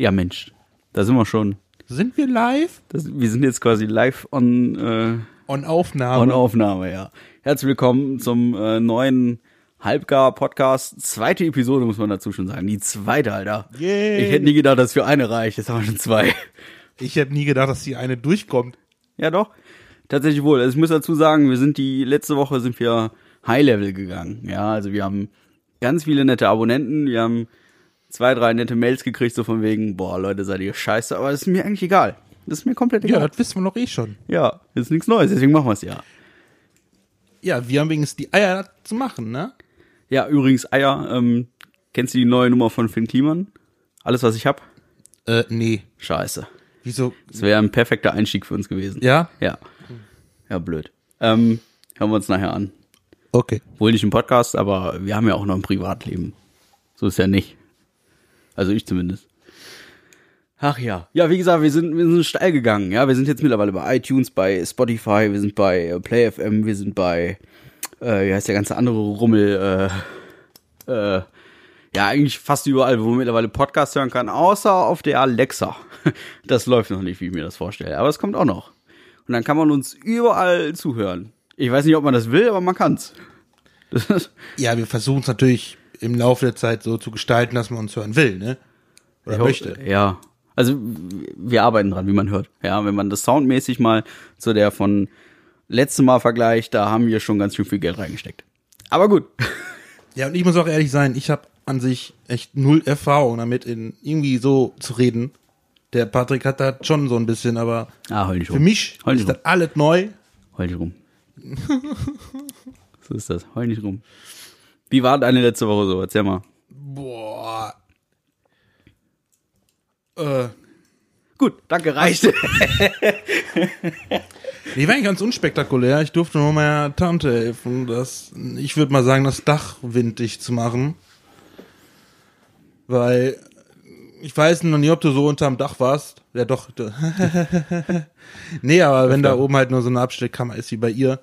Ja, Mensch, da sind wir schon. Sind wir live? Das, wir sind jetzt quasi live on, äh, On Aufnahme. on Aufnahme, ja. Herzlich willkommen zum äh, neuen Halbgar-Podcast. Zweite Episode, muss man dazu schon sagen. Die zweite, Alter. Yay. Ich hätte nie gedacht, dass für eine reicht. Jetzt haben wir schon zwei. Ich hätte nie gedacht, dass die eine durchkommt. Ja, doch. Tatsächlich wohl. Also ich muss dazu sagen, wir sind die letzte Woche sind wir High Level gegangen. Ja, also wir haben ganz viele nette Abonnenten. Wir haben zwei, drei nette Mails gekriegt, so von wegen, boah, Leute, seid ihr scheiße. Aber das ist mir eigentlich egal. Das ist mir komplett Ja, egal. das wissen wir doch eh schon. Ja, ist nichts Neues, deswegen machen wir es ja. Ja, wir haben wenigstens die Eier zu machen, ne? Ja, übrigens, Eier, ähm, kennst du die neue Nummer von Finn Kliman? Alles, was ich hab? Äh, nee. Scheiße. Wieso? Das wäre ein perfekter Einstieg für uns gewesen. Ja? Ja. Ja, blöd. Ähm, hören wir uns nachher an. Okay. Wohl nicht im Podcast, aber wir haben ja auch noch ein Privatleben. So ist ja nicht. Also ich zumindest. Ach ja. Ja, wie gesagt, wir sind, wir sind steil gegangen. Ja, wir sind jetzt mittlerweile bei iTunes, bei Spotify, wir sind bei äh, PlayFM, wir sind bei, äh, wie heißt der ganze andere Rummel, äh, äh, ja, eigentlich fast überall, wo man mittlerweile Podcasts hören kann, außer auf der Alexa. Das läuft noch nicht, wie ich mir das vorstelle. Aber es kommt auch noch. Und dann kann man uns überall zuhören. Ich weiß nicht, ob man das will, aber man kann's. Ja, wir versuchen es natürlich im Laufe der Zeit so zu gestalten, dass man uns hören will, ne? Oder Ich möchte. hoffe, Ja. Also wir arbeiten dran, wie man hört. Ja, wenn man das soundmäßig mal zu der von letztem Mal vergleicht, da haben wir schon ganz schön viel Geld reingesteckt. Aber gut. Ja, und ich muss auch ehrlich sein, ich habe an sich echt null Erfahrung damit, in irgendwie so zu reden. Der Patrick hat da schon so ein bisschen, aber Ah, nicht rum. für mich heul ist das alles neu. Heul nicht rum. so ist das. Heul nicht rum. Wie war deine letzte Woche so? Erzähl mal. Boah. Äh, Gut, danke, reicht. die war eigentlich ganz unspektakulär. Ich durfte nur meiner Tante helfen, das, ich würde mal sagen, das Dach winddig zu machen. Weil, ich weiß noch nie, ob du so unterm Dach warst. Ja, doch. nee, aber wenn da oben halt nur so eine Abstellkammer ist wie bei ihr.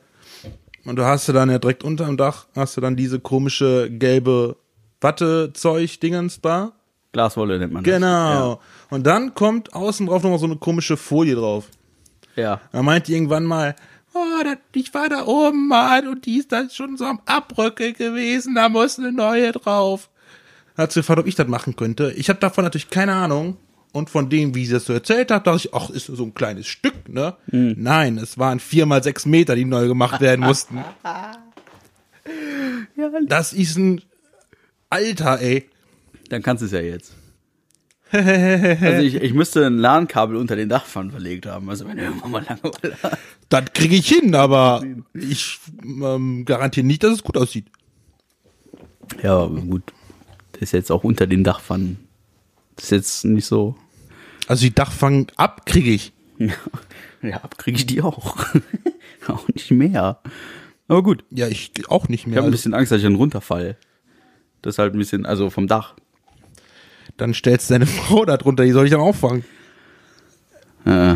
Und du hast du dann ja direkt unterm Dach, hast du dann diese komische gelbe Wattezeug-Dingens da. Glaswolle nennt man das. Genau. Und dann kommt außen drauf nochmal so eine komische Folie drauf. Ja. Er meinte irgendwann mal, oh, das, ich war da oben mal und die ist dann schon so am Abrücke gewesen, da muss eine neue drauf. Hat sie gefragt, ob ich das machen könnte. Ich habe davon natürlich keine Ahnung. Und von dem, wie sie das so erzählt hat, dachte ich, ach, ist so ein kleines Stück, ne? Nein, es waren vier mal sechs Meter, die neu gemacht werden mussten. das ist ein Alter, ey. Dann kannst du es ja jetzt. also ich, ich müsste ein LAN-Kabel unter den Dachpfannen verlegt haben. Also wenn irgendwann mal Langeweile hast. Das kriege ich hin, aber ich ähm, garantiere nicht, dass es gut aussieht. Ja, gut. Das ist jetzt auch unter den Dachpfannen. Das ist jetzt nicht so. Also die Dachfang ab kriege ich. Ja, abkriege ich die auch. auch nicht mehr. Aber gut. Ja, ich auch nicht Ich mehr. habe ein bisschen Angst, dass ich dann runterfall. Das ist halt ein bisschen, also vom Dach. dann stellst du deine Frau da drunter, die soll ich dann auffangen. Äh,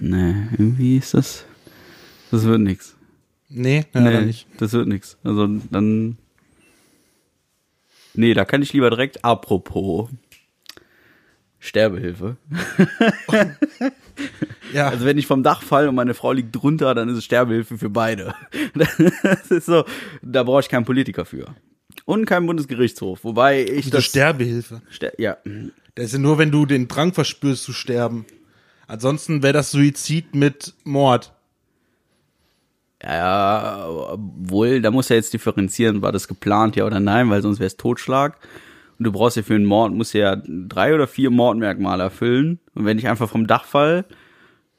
nee, irgendwie ist das. Das wird nix. Nee, ja, nee, nicht. das wird nix. Also dann. Nee, da kann ich lieber direkt apropos Sterbehilfe. Ja, Also wenn ich vom Dach falle und meine Frau liegt drunter, dann ist es Sterbehilfe für beide. Das ist so, da brauche ich keinen Politiker für. Und keinen Bundesgerichtshof. Wobei ich diese das Sterbehilfe. Ster ja, Das ist ja nur, wenn du den Drang verspürst zu sterben. Ansonsten wäre das Suizid mit Mord. ja, wohl, da muss ja jetzt differenzieren, war das geplant, ja oder nein, weil sonst wäre es Totschlag. Du brauchst ja für einen Mord, musst ja drei oder vier Mordmerkmale erfüllen. Und wenn ich einfach vom Dach fall,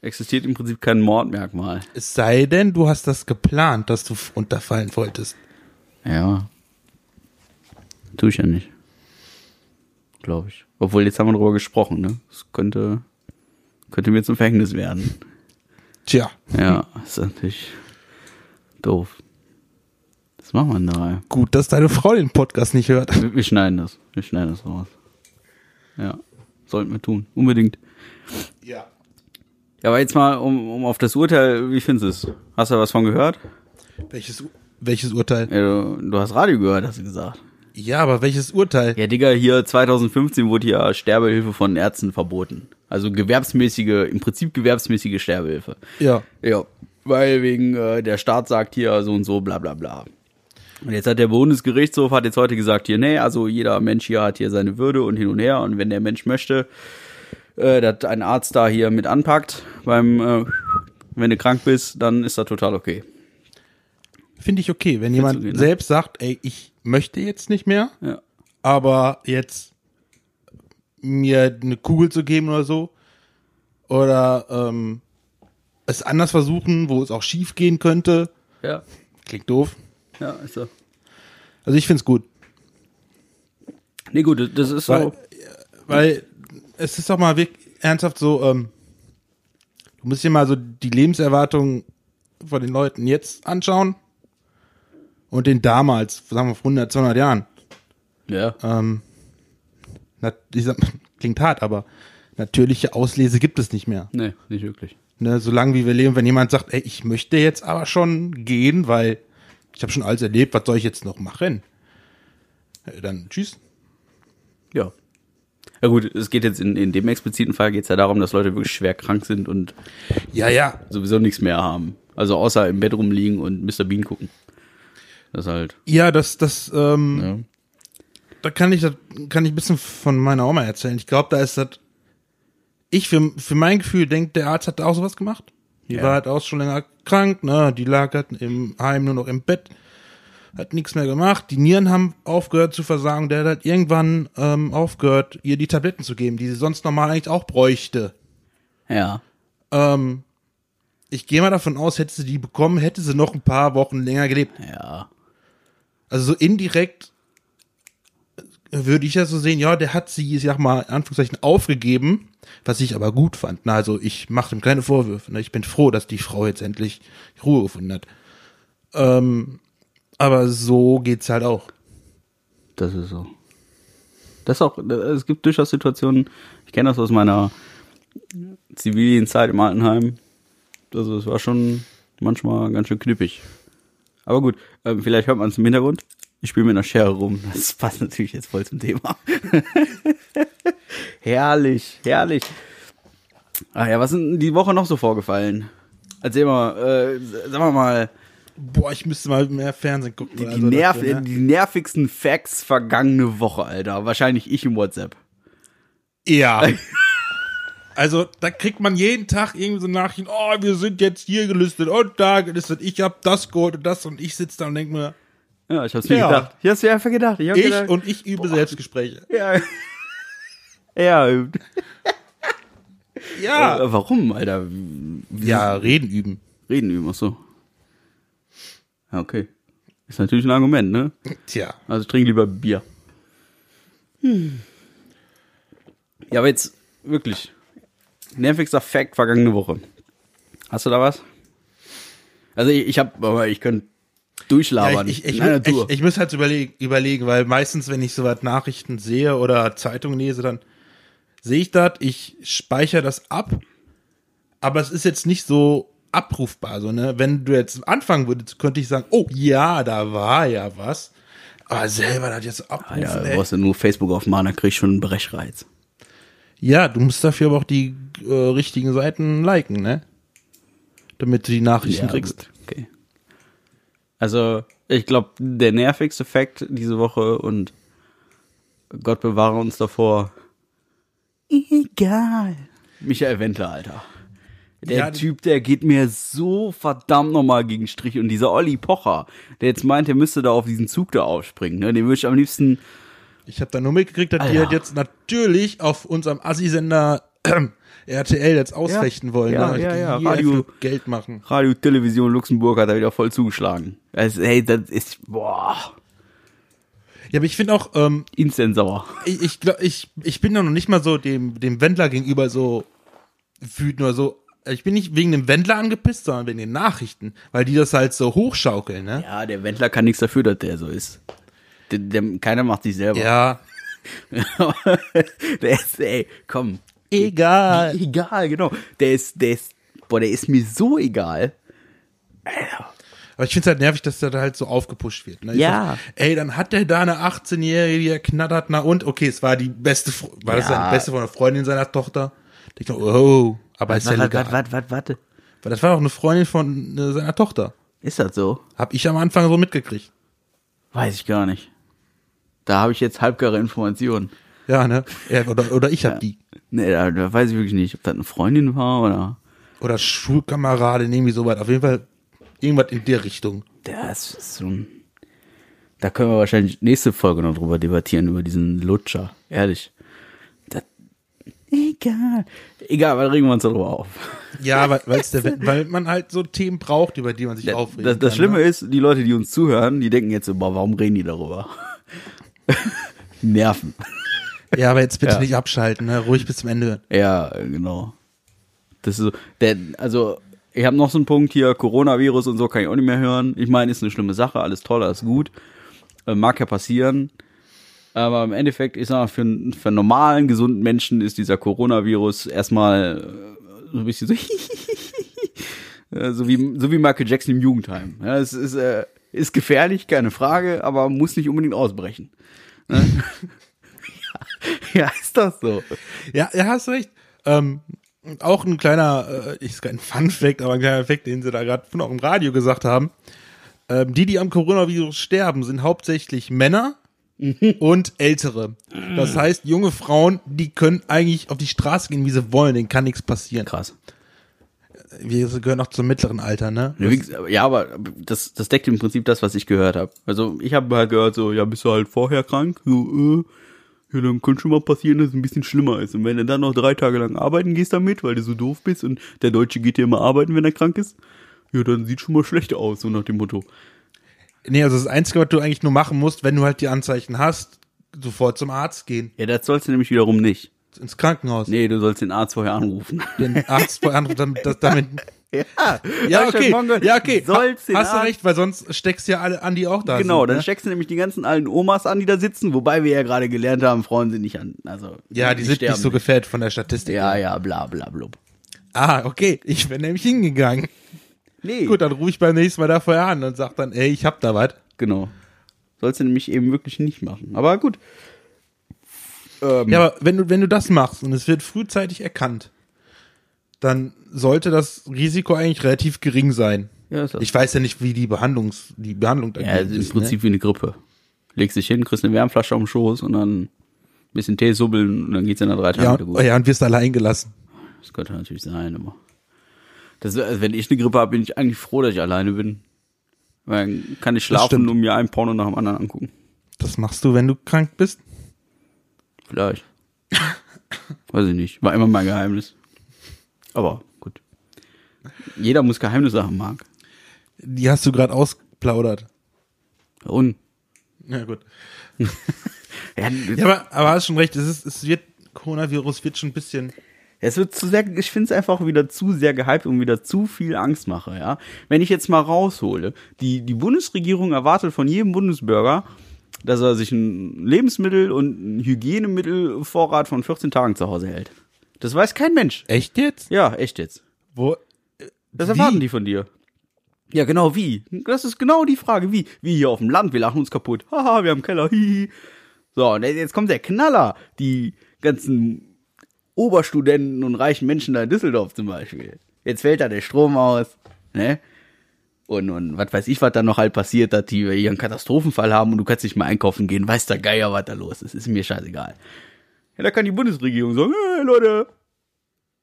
existiert im Prinzip kein Mordmerkmal. Es sei denn, du hast das geplant, dass du runterfallen wolltest. Ja. Tue ich ja nicht. Glaube ich. Obwohl, jetzt haben wir darüber gesprochen, ne? Das könnte, könnte mir zum Verhängnis werden. Tja, Ja, ist natürlich doof. Machen wir denn da? gut, dass deine Frau den Podcast nicht hört. Wir, wir schneiden das. Wir schneiden das raus. Ja. Sollten wir tun. Unbedingt. Ja. Ja, aber jetzt mal, um, um auf das Urteil, wie findest du es? Hast du was von gehört? Welches, welches Urteil? Ja, du, du hast Radio gehört, hast du gesagt. Ja, aber welches Urteil? Ja, Digga, hier 2015 wurde ja Sterbehilfe von Ärzten verboten. Also gewerbsmäßige, im Prinzip gewerbsmäßige Sterbehilfe. Ja. Ja, weil wegen äh, der Staat sagt hier so und so, bla bla bla. Und jetzt hat der Bundesgerichtshof hat jetzt heute gesagt, hier, nee, also jeder Mensch hier hat hier seine Würde und hin und her. Und wenn der Mensch möchte, äh, dass ein Arzt da hier mit anpackt, beim, äh, wenn du krank bist, dann ist das total okay. Finde ich okay, wenn jemand okay, ne? selbst sagt, ey, ich möchte jetzt nicht mehr, Ja. aber jetzt mir eine Kugel zu geben oder so. Oder ähm, es anders versuchen, wo es auch schief gehen könnte. Ja, Klingt doof. Ja, ist so. Also ich find's gut. Nee, gut, das ist so. Weil, weil es ist doch mal wirklich ernsthaft so, ähm, du musst dir mal so die Lebenserwartung von den Leuten jetzt anschauen und den damals, sagen wir vor 100, 200 Jahren. Ja. Ähm, na, sag, klingt hart, aber natürliche Auslese gibt es nicht mehr. Nee, nicht wirklich. Ne, solange wie wir leben, wenn jemand sagt, ey, ich möchte jetzt aber schon gehen, weil ich habe schon alles erlebt, was soll ich jetzt noch machen? Äh, Dann tschüss. Ja. Ja gut, es geht jetzt in, in dem expliziten Fall geht es ja darum, dass Leute wirklich schwer krank sind und Ja, ja, sowieso nichts mehr haben. Also außer im Bett rumliegen und Mr. Bean gucken. Das halt. Ja, das, das, ähm, Ja. da kann ich, das kann ich ein bisschen von meiner Oma erzählen. Ich glaube, da ist das, ich für, für mein Gefühl denke, der Arzt hat auch sowas gemacht. Die Ja. war halt auch schon länger krank, ne, die lag halt im Heim nur noch im Bett, hat nichts mehr gemacht. Die Nieren haben aufgehört zu versagen. Der hat halt irgendwann ähm, aufgehört, ihr die Tabletten zu geben, die sie sonst normal eigentlich auch bräuchte. Ja. Ähm, ich gehe mal davon aus, hätte sie die bekommen, hätte sie noch ein paar Wochen länger gelebt. Ja. Also so indirekt würde ich ja so sehen, ja, der hat sie, ich sag mal, in Anführungszeichen aufgegeben, was ich aber gut fand. Na, also ich mache ihm keine Vorwürfe. Ne? Ich bin froh, dass die Frau jetzt endlich Ruhe gefunden hat. Ähm, aber so geht's halt auch. Das ist so. Das auch, es gibt durchaus Situationen, ich kenne das aus meiner Zivilienzeit im Altenheim. Also es war schon manchmal ganz schön knippig. Aber gut, ähm, vielleicht hört man es im Hintergrund. Ich spiele mit einer Schere rum. Das passt natürlich jetzt voll zum Thema. herrlich, herrlich. Ach ja, was sind denn die Woche noch so vorgefallen? Erzähl mal, äh, sagen wir mal, Boah, ich müsste mal mehr Fernsehen gucken. die, die, also nerv dafür, ne? die nervigsten Facts vergangene Woche, Alter. Wahrscheinlich ich im WhatsApp. Ja. Also, da kriegt man jeden Tag irgendwie so Nachrichten, oh, wir sind jetzt hier gelistet und da gelistet, ich hab das geholt und das und ich sitze da und denk mir, Ja, ich hab's mir Ja. gedacht. Ich hab's mir einfach gedacht. Ich, ich gedacht, und ich übe Selbstgespräche. ja. ja, äh, Ja. äh, warum, Alter? Wie- Ja, reden üben. Reden üben, ach so. Ja, okay. Ist natürlich ein Argument, ne? Tja. Also ich trinke lieber Bier. Hm. Ja, aber jetzt wirklich. Nervigster Fact vergangene Woche. Hast du da was? Also ich, ich hab, aber ich könnte durchlabern. ich, ich, ich, ich, Tour. ich, muss halt überlegen, überlegen, weil meistens, wenn ich so was Nachrichten sehe oder Zeitungen lese, dann sehe ich das, ich speichere das ab, aber es ist jetzt nicht so abrufbar. So, ne? Wenn du jetzt anfangen würdest, könnte ich sagen, oh ja, da war ja was. Aber selber das jetzt abrufen, ja, du brauchst ja nur Facebook aufmachen, dann krieg ich schon einen Brechreiz. Ja, du musst dafür aber auch die äh, richtigen Seiten liken, ne? Damit du die Nachrichten kriegst. gut, Okay. Also, ich glaube, der nervigste Fact diese Woche und Gott bewahre uns davor. Egal. Michael Wendler, Alter. Der Ja, Typ, der geht mir so verdammt nochmal gegen Strich. Und dieser Olli Pocher, der jetzt meint, er müsste da auf diesen Zug da aufspringen, ne? Den würde ich am liebsten. Ich habe da nur mitgekriegt, dass die Alter. halt jetzt natürlich auf unserem Assi-Sender äh, RTL jetzt ausfechten wollen. Ja, ne? ja, ja, Radio- Geld machen. Radio Television Luxemburg hat er wieder voll zugeschlagen. Also, hey, das ist, boah, Ja, aber ich finde auch, ähm, instant sauer. ich, ich, glaub, ich, ich bin da noch nicht mal so dem, dem Wendler gegenüber so wütend oder so. Ich bin nicht wegen dem Wendler angepisst, sondern wegen den Nachrichten, weil die das halt so hochschaukeln, ne? Ja, der Wendler kann nichts dafür, dass der so ist. Der, der, keiner macht sich selber. Ja. der ist, ey, komm. Egal. Egal, genau. Der ist, der ist, boah, der ist mir so egal. Alter. Aber ich finde es halt nervig, dass der da halt so aufgepusht wird. Ne? Ja. sag, ey, dann hat der da eine 18-Jährige, die er knattert, na und? Okay, es war die beste, war das Ja. seine beste von der Freundin seiner Tochter? Ich dachte, oh, aber ist ja Warte, legal. warte, warte, warte, warte. Weil das war doch eine Freundin von äh, seiner Tochter. Ist das so? Hab ich am Anfang so mitgekriegt. Weiß ich gar nicht. Da habe ich jetzt halbgare Informationen. Ja, ne? Ja, oder, oder ich hab die. Nee, da, da weiß ich wirklich nicht, ob das eine Freundin war oder. Oder Schulkameradin, irgendwie sowas. Auf jeden Fall irgendwas in der Richtung. Das ist so ein. Da können wir wahrscheinlich nächste Folge noch drüber debattieren, über diesen Lutscher. Ehrlich. Das, egal. Egal, weil regen wir uns darüber auf. Ja, weil, weil's der, weil man halt so Themen braucht, über die man sich Das, aufregt. das, das Schlimme ist, die Leute, die uns zuhören, die denken jetzt boah, warum reden die darüber? Nerven. Ja, aber jetzt bitte Ja. nicht abschalten, ne? ruhig bis zum Ende hören. Ja, genau. Das ist so, der, also, ich habe noch so einen Punkt hier, Coronavirus und so kann ich auch nicht mehr hören. Ich meine, ist eine schlimme Sache, alles toll, alles gut. Äh, mag ja passieren. Aber im Endeffekt, ich sag mal, für, einen- für einen normalen, gesunden Menschen ist dieser Coronavirus erstmal äh, so ein bisschen so, äh, so wie, so wie Michael Jackson im Jugendheim. Ja, es ist, äh, ist gefährlich, keine Frage, aber muss nicht unbedingt ausbrechen. Ne? ja, ist das so. Ja, ja, hast recht. Ähm, auch ein kleiner, äh, ist kein Fun Fact, aber ein kleiner Fact, den sie da gerade von auch im Radio gesagt haben. Ähm, die, die am Coronavirus sterben, sind hauptsächlich Männer und Ältere. Das heißt, junge Frauen, die können eigentlich auf die Straße gehen, wie sie wollen, denen kann nichts passieren. Krass. Wir gehören auch zum mittleren Alter, ne? Ja, aber das, das deckt im Prinzip das, was ich gehört habe. Also ich habe halt gehört, so, ja, bist du halt vorher krank? So, äh, ja, dann könnte schon mal passieren, dass es ein bisschen schlimmer ist. Und wenn du dann noch drei Tage lang arbeiten gehst damit, weil du so doof bist und der Deutsche geht ja immer arbeiten, wenn er krank ist, ja, dann sieht schon mal schlecht aus, so nach dem Motto. Nee, also das Einzige, was du eigentlich nur machen musst, wenn du halt die Anzeichen hast, sofort zum Arzt gehen, Ja, das sollst du nämlich wiederum nicht. ins Krankenhaus. Nee, du sollst den Arzt vorher anrufen. Den Arzt vor anderen, damit, damit ja, Ja, okay. gehört. Ja, okay. Sollst den Hast du recht, weil sonst steckst du ja alle an, die auch da Genau, sind. dann ne? steckst du nämlich die ganzen alten Omas an, die da sitzen, wobei wir ja gerade gelernt haben, Frauen sind nicht an, also. Ja, die sind sterben nicht so gefällt von der Statistik. Ja, ja, bla, bla, blub. Ah, okay. Ich bin nämlich hingegangen. Nee. Gut, dann rufe ich beim nächsten Mal da vorher an und sag dann, ey, ich hab da was. Genau. Sollst du nämlich eben wirklich nicht machen. Aber gut. Ähm, Ja, aber wenn du, wenn du das machst und es wird frühzeitig erkannt, dann sollte das Risiko eigentlich relativ gering sein. ja. Ich weiß ja nicht, wie die Behandlungs, die Behandlung ja, dagegen ist im ist. Prinzip wie eine Grippe. Legst dich hin, kriegst eine Wärmflasche auf den Schoß und dann ein bisschen Tee subbeln und dann geht's in der drei Ne? Tage Ja, gut. ja, und wirst allein gelassen. Das könnte natürlich sein, aber. Das, also wenn ich eine Grippe habe, bin ich eigentlich froh, dass ich alleine bin. Weil dann kann ich schlafen und mir einen Porno nach dem anderen angucken. Das machst du, wenn du krank bist? Vielleicht. Weiß ich nicht. War immer mein Geheimnis. Aber gut. Jeder muss Geheimnisse haben, Marc. Die hast du gerade ausplaudert. Und? Ja, gut. Ja, Ja, aber, aber hast schon recht, es ist, es wird, Coronavirus wird schon ein bisschen, Es wird zu sehr, ich finde es einfach wieder zu sehr gehypt und wieder zu viel Angst mache, ja. Wenn ich jetzt mal raushole, die, die Bundesregierung erwartet von jedem Bundesbürger, dass er sich ein Lebensmittel und ein Hygienemittelvorrat von 14 Tagen zu Hause hält. Das weiß kein Mensch. echt jetzt? Ja, echt jetzt. Wo, Das Wie? erwarten die von dir. Ja, genau, wie? Das ist genau die Frage, wie? Wie hier auf dem Land, wir lachen uns kaputt. Haha, wir haben Keller, hihi. So, und jetzt kommt der Knaller. Die ganzen Oberstudenten und reichen Menschen da in Düsseldorf zum Beispiel. Jetzt fällt da der Strom aus, ne? Und, und was weiß ich, was da noch halt passiert, dass die hier einen Katastrophenfall haben und du kannst nicht mal einkaufen gehen, weiß der Geier, was da los ist. Ist mir scheißegal. Ja, da kann die Bundesregierung sagen, hey Leute,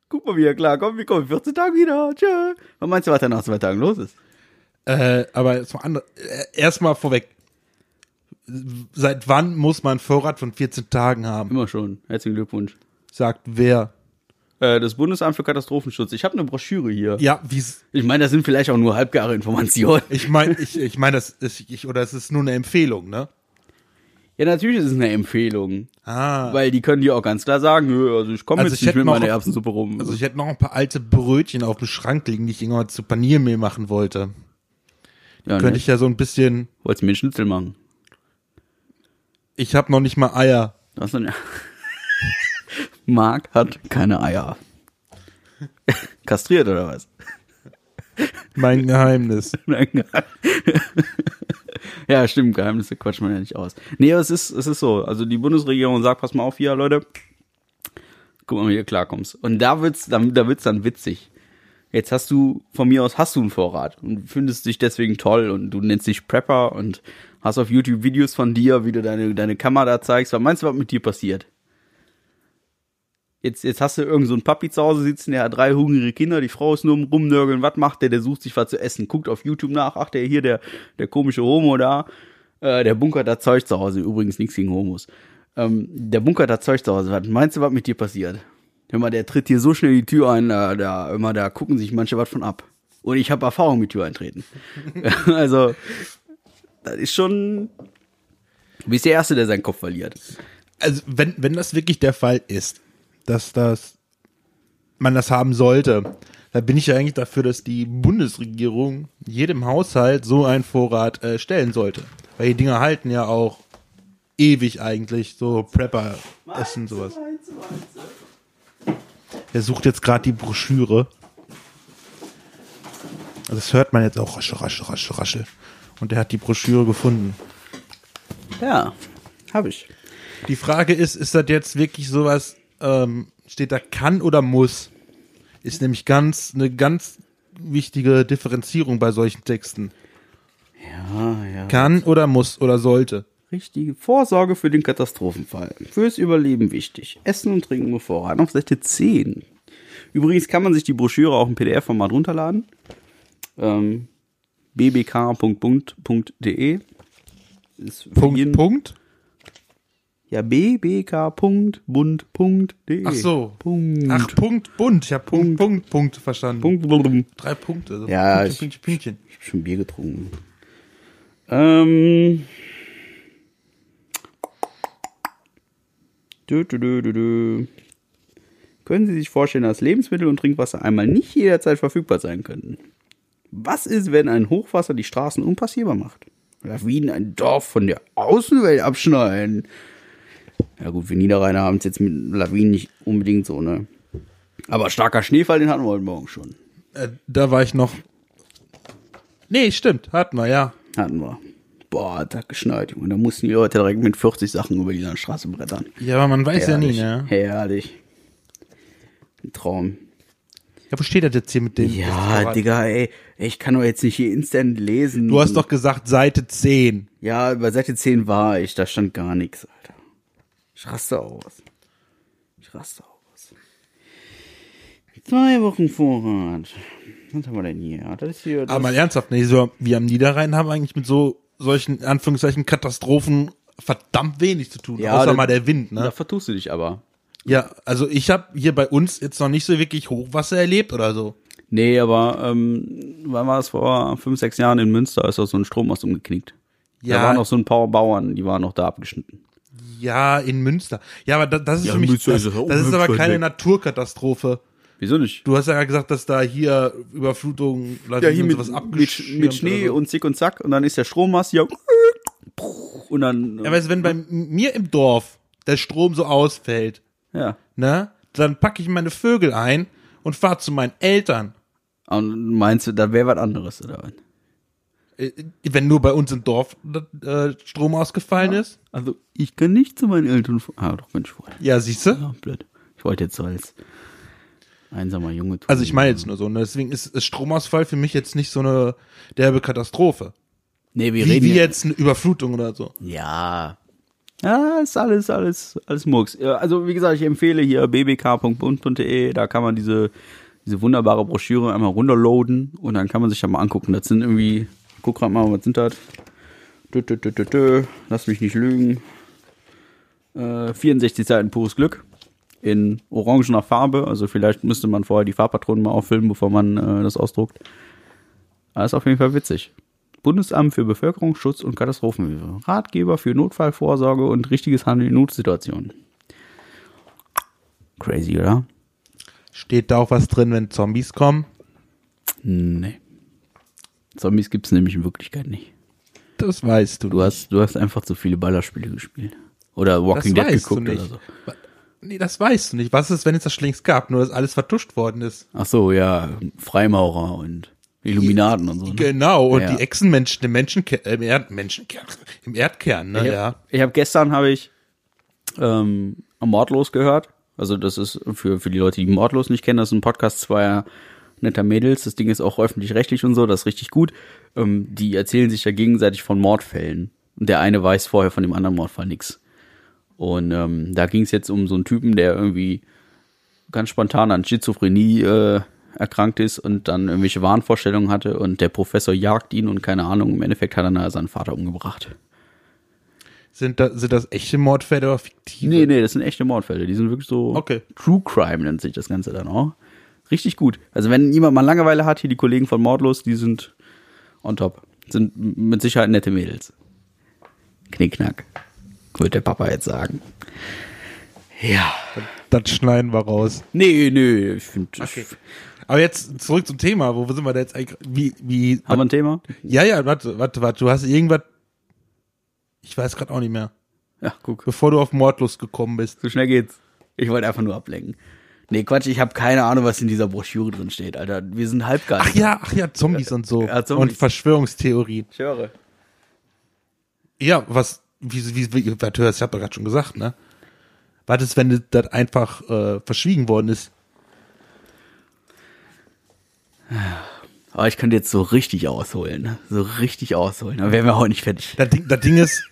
guck mal, wie ihr klarkommt, wir kommen in 14 Tagen wieder, tschö. Was meinst du, was da nach zwei Tagen los ist? äh, aber zum anderen, äh, erstmal vorweg. Seit wann muss man Vorrat von 14 Tagen haben? Immer schon. Herzlichen Glückwunsch. Sagt wer? Äh, das Bundesamt für Katastrophenschutz. Ich habe eine Broschüre hier. Ja, wie's, Ich meine, das sind vielleicht auch nur halbgare Informationen. ich meine, ich, ich meine, das ist, ich, oder es ist nur eine Empfehlung, ne? Ja, natürlich ist es eine Empfehlung. Ah. Weil die können dir auch ganz klar sagen, also ich komme Also jetzt ich nicht mit meiner Erbsensuppe rum. Also ich hätte noch ein paar alte Brötchen auf dem Schrank liegen, die ich irgendwann zu Paniermehl machen wollte. ja, Könnte ne? ich ja so ein bisschen, Wolltest du mir einen Schnitzel machen? ich habe noch nicht mal Eier. Das ist dann, Marc hat keine Eier. Kastriert oder was? Mein Geheimnis. ja, stimmt, Geheimnisse quatscht man ja nicht aus. Nee, aber es ist, es ist so. Also die Bundesregierung sagt, pass mal auf hier, Leute. Guck mal, wie ihr klarkommst. Und da wird's, dann, da wird's dann witzig. Jetzt hast du, von mir aus hast du einen Vorrat und findest dich deswegen toll und du nennst dich Prepper und hast auf YouTube Videos von dir, wie du deine, deine Kamera zeigst. Was meinst du, was mit dir passiert? Jetzt, jetzt hast du irgend so Papi zu Hause sitzen, der hat drei hungrige Kinder, die Frau ist nur Rumnörgeln, was macht der? Der sucht sich was zu essen, guckt auf YouTube nach, ach, der hier, der, der komische Homo da, äh, der bunkert da Zeug zu Hause, übrigens nichts gegen Homos. Ähm, der bunkert da Zeug zu Hause, was meinst du, was mit dir passiert? Hör mal, der tritt hier so schnell die Tür ein, da, da, immer, da gucken sich manche was von ab. Und ich habe Erfahrung mit Tür eintreten. also, das ist schon, du bist der Erste, der seinen Kopf verliert. Also, wenn, wenn das wirklich der Fall ist, dass das man das haben sollte, dann bin ich ja eigentlich dafür, dass die Bundesregierung jedem Haushalt so einen Vorrat äh, stellen sollte. Weil die Dinger halten ja auch ewig eigentlich, so Prepper essen sowas. Er sucht jetzt gerade die Broschüre. Also das hört man jetzt auch raschel, raschel, raschel, raschel. Und er hat die Broschüre gefunden. Ja, habe ich. Die Frage ist, ist das jetzt wirklich sowas, ähm, steht da kann oder muss? Ist nämlich ganz, eine ganz wichtige Differenzierung bei solchen Texten. Ja, ja. Kann oder muss oder sollte. Richtige Vorsorge für den Katastrophenfall. Fürs Überleben wichtig. Essen und Trinken bevorraten auf Seite 10. Übrigens kann man sich die Broschüre auch im PDF-Format runterladen. Ähm, für Punkt, Punkt. Ja, bbk.bund.de. Ach so. Punkt. Ach, Punkt, bunt. Ich habe Punkt, Punkt, Punkt verstanden. Punkt. Punkt. Drei Punkte. Also Ja, Pünktchen, ich- Pünktchen, Pünktchen. Ich hab schon Bier getrunken. Ähm. Dö, dö, dö, dö, dö. Können Sie sich vorstellen, dass Lebensmittel und Trinkwasser einmal nicht jederzeit verfügbar sein könnten? Was ist, wenn ein Hochwasser die Straßen unpassierbar macht? Lawinen ein Dorf von der Außenwelt abschneiden? Ja gut, wir Niederrheiner haben es jetzt mit Lawinen nicht unbedingt so, ne? Aber starker Schneefall, den hatten wir heute Morgen schon. Äh, da war ich noch. Nee, stimmt. Hatten wir, ja. Hatten wir. Boah, hat das geschneit. Und da mussten die Leute direkt mit 40 Sachen über die Straße brettern. Ja, aber man weiß ja nie, Herrlich. ne? Herrlich. Ein Traum. Ja, wo steht das jetzt hier mit dem? Ja? Digga, ey, ich kann doch jetzt nicht hier instant lesen. Du hast doch gesagt Seite 10. Ja, bei Seite 10 war ich, da stand gar nichts, Alter. Ich raste aus. Ich raste aus. Zwei Wochen Vorrat. Was haben wir denn hier? Das ist hier. Das Aber mal ernsthaft, nee, so, wir am Niederrhein haben eigentlich mit so solchen, in Anführungszeichen, Katastrophen verdammt wenig zu tun. Ja, außer da- mal der Wind, da ne? vertust du dich aber. Ja, also ich habe hier bei uns jetzt noch nicht so wirklich Hochwasser erlebt oder so. Nee, aber ähm, wann war es vor fünf, sechs Jahren in Münster, ist doch so ein Strommast umgeknickt. Ja. Da waren noch so ein paar Bauern, die waren noch da abgeschnitten. Ja, in Münster. Ja, aber das, das ist Ja, für mich, Münster das, ist das ist aber keine weg. Naturkatastrophe. Wieso nicht? Du hast ja gesagt, dass da hier Überflutungen, Ja, hier mit, mit, mit Schnee so. und Zick und Zack und dann ist der Strommast hier und dann Ja, weißt du, wenn bei mir im Dorf der Strom so ausfällt, ja. ne, dann packe ich meine Vögel ein und fahr zu meinen Eltern. Und meinst du, da wäre was anderes oder? Äh, Wenn nur bei uns im Dorf äh, Strom ausgefallen ist. Also ich kann nicht zu meinen Eltern. f- Ah, doch Mensch, wollte. Ja, siehst du? Ja, blöd. Ich wollte jetzt so als einsamer Junge tun. Also ich meine jetzt nur so, ne? deswegen ist, ist Stromausfall für mich jetzt nicht so eine derbe Katastrophe. nee, wir Wie, reden wie ja- jetzt eine Überflutung oder so. Ja. Ja, ist alles, alles, alles Murks. Ja, Also, wie gesagt, ich empfehle hier bbk.bund.de, da kann man diese, diese wunderbare Broschüre einmal runterloaden und dann kann man sich da mal angucken. Das sind irgendwie, guck grad mal, was sind das? Dö, dö, dö, dö, dö. Lass mich nicht lügen. Äh, 64 Seiten pures Glück. In orangener Farbe. Also vielleicht müsste man vorher die Farbpatronen mal auffüllen, bevor man äh, das ausdruckt. Aber ist auf jeden Fall witzig. Bundesamt für Bevölkerungsschutz und Katastrophenhilfe. Ratgeber für Notfallvorsorge und richtiges Handeln in Notsituationen. Crazy, oder? Steht da auch was drin, wenn Zombies kommen? Nee. Zombies gibt's nämlich in Wirklichkeit nicht. Das weißt du. Du hast, du hast einfach zu viele Ballerspiele gespielt. Oder das Walking Dead weißt du geguckt oder so. Nee, das weißt du nicht. Was ist, wenn es das schon längst gab, nur dass alles vertuscht worden ist? Ach so, ja, Freimaurer und Illuminaten und so. Ne? Genau, und Ja. die Echsenmenschen, im Menschenkern, im, Erd, Menschenkern, im Erdkern, ne, Ich ja. hab, ich habe gestern habe ich ähm, Mordlos gehört. Also das ist für für die Leute, die Mordlos nicht kennen, das ist ein Podcast zweier netter Mädels. Das Ding ist auch öffentlich-rechtlich und so, das ist richtig gut. Ähm, die erzählen sich ja gegenseitig von Mordfällen. Und der eine weiß vorher von dem anderen Mordfall nix. Und ähm, da ging es jetzt um so einen Typen, der irgendwie ganz spontan an Schizophrenie äh, erkrankt ist und dann irgendwelche Wahnvorstellungen hatte und der Professor jagt ihn und keine Ahnung, im Endeffekt hat er nachher seinen Vater umgebracht. Sind, da, sind das echte Mordfälle oder fiktive? Nee, nee, das sind echte Mordfälle. Die sind wirklich so Okay. True Crime nennt sich das Ganze dann auch. Richtig gut. Also wenn jemand mal Langeweile hat, hier die Kollegen von Mordlos, die sind on top. Sind mit Sicherheit nette Mädels. Knickknack. Wird der Papa jetzt sagen. Ja. Das schneiden wir raus. Nee, nee, ich finde. Aber jetzt zurück zum Thema. Wo sind wir da jetzt eigentlich? Wie, wie, Haben wir ein Thema? ja, ja, warte, warte, warte. Du hast irgendwas, ich weiß gerade auch nicht mehr. Ja, guck. Bevor du auf Mordlust gekommen bist. So schnell geht's. Ich wollte einfach nur ablenken. Nee, Quatsch, ich habe keine Ahnung, was in dieser Broschüre drin steht, Alter. Wir sind halbgar. Ach ja, ach ja, Zombies und so. Ja, Zombies. Und Verschwörungstheorien. Ich höre. Ja, was, wie, wie, wie, warte, ich habe gerade schon gesagt, ne? Was ist, wenn das einfach äh, verschwiegen worden ist? Aber ich könnte jetzt so richtig ausholen. ne? So richtig ausholen. Dann wären wir auch nicht fertig. Das Ding, das Ding ist,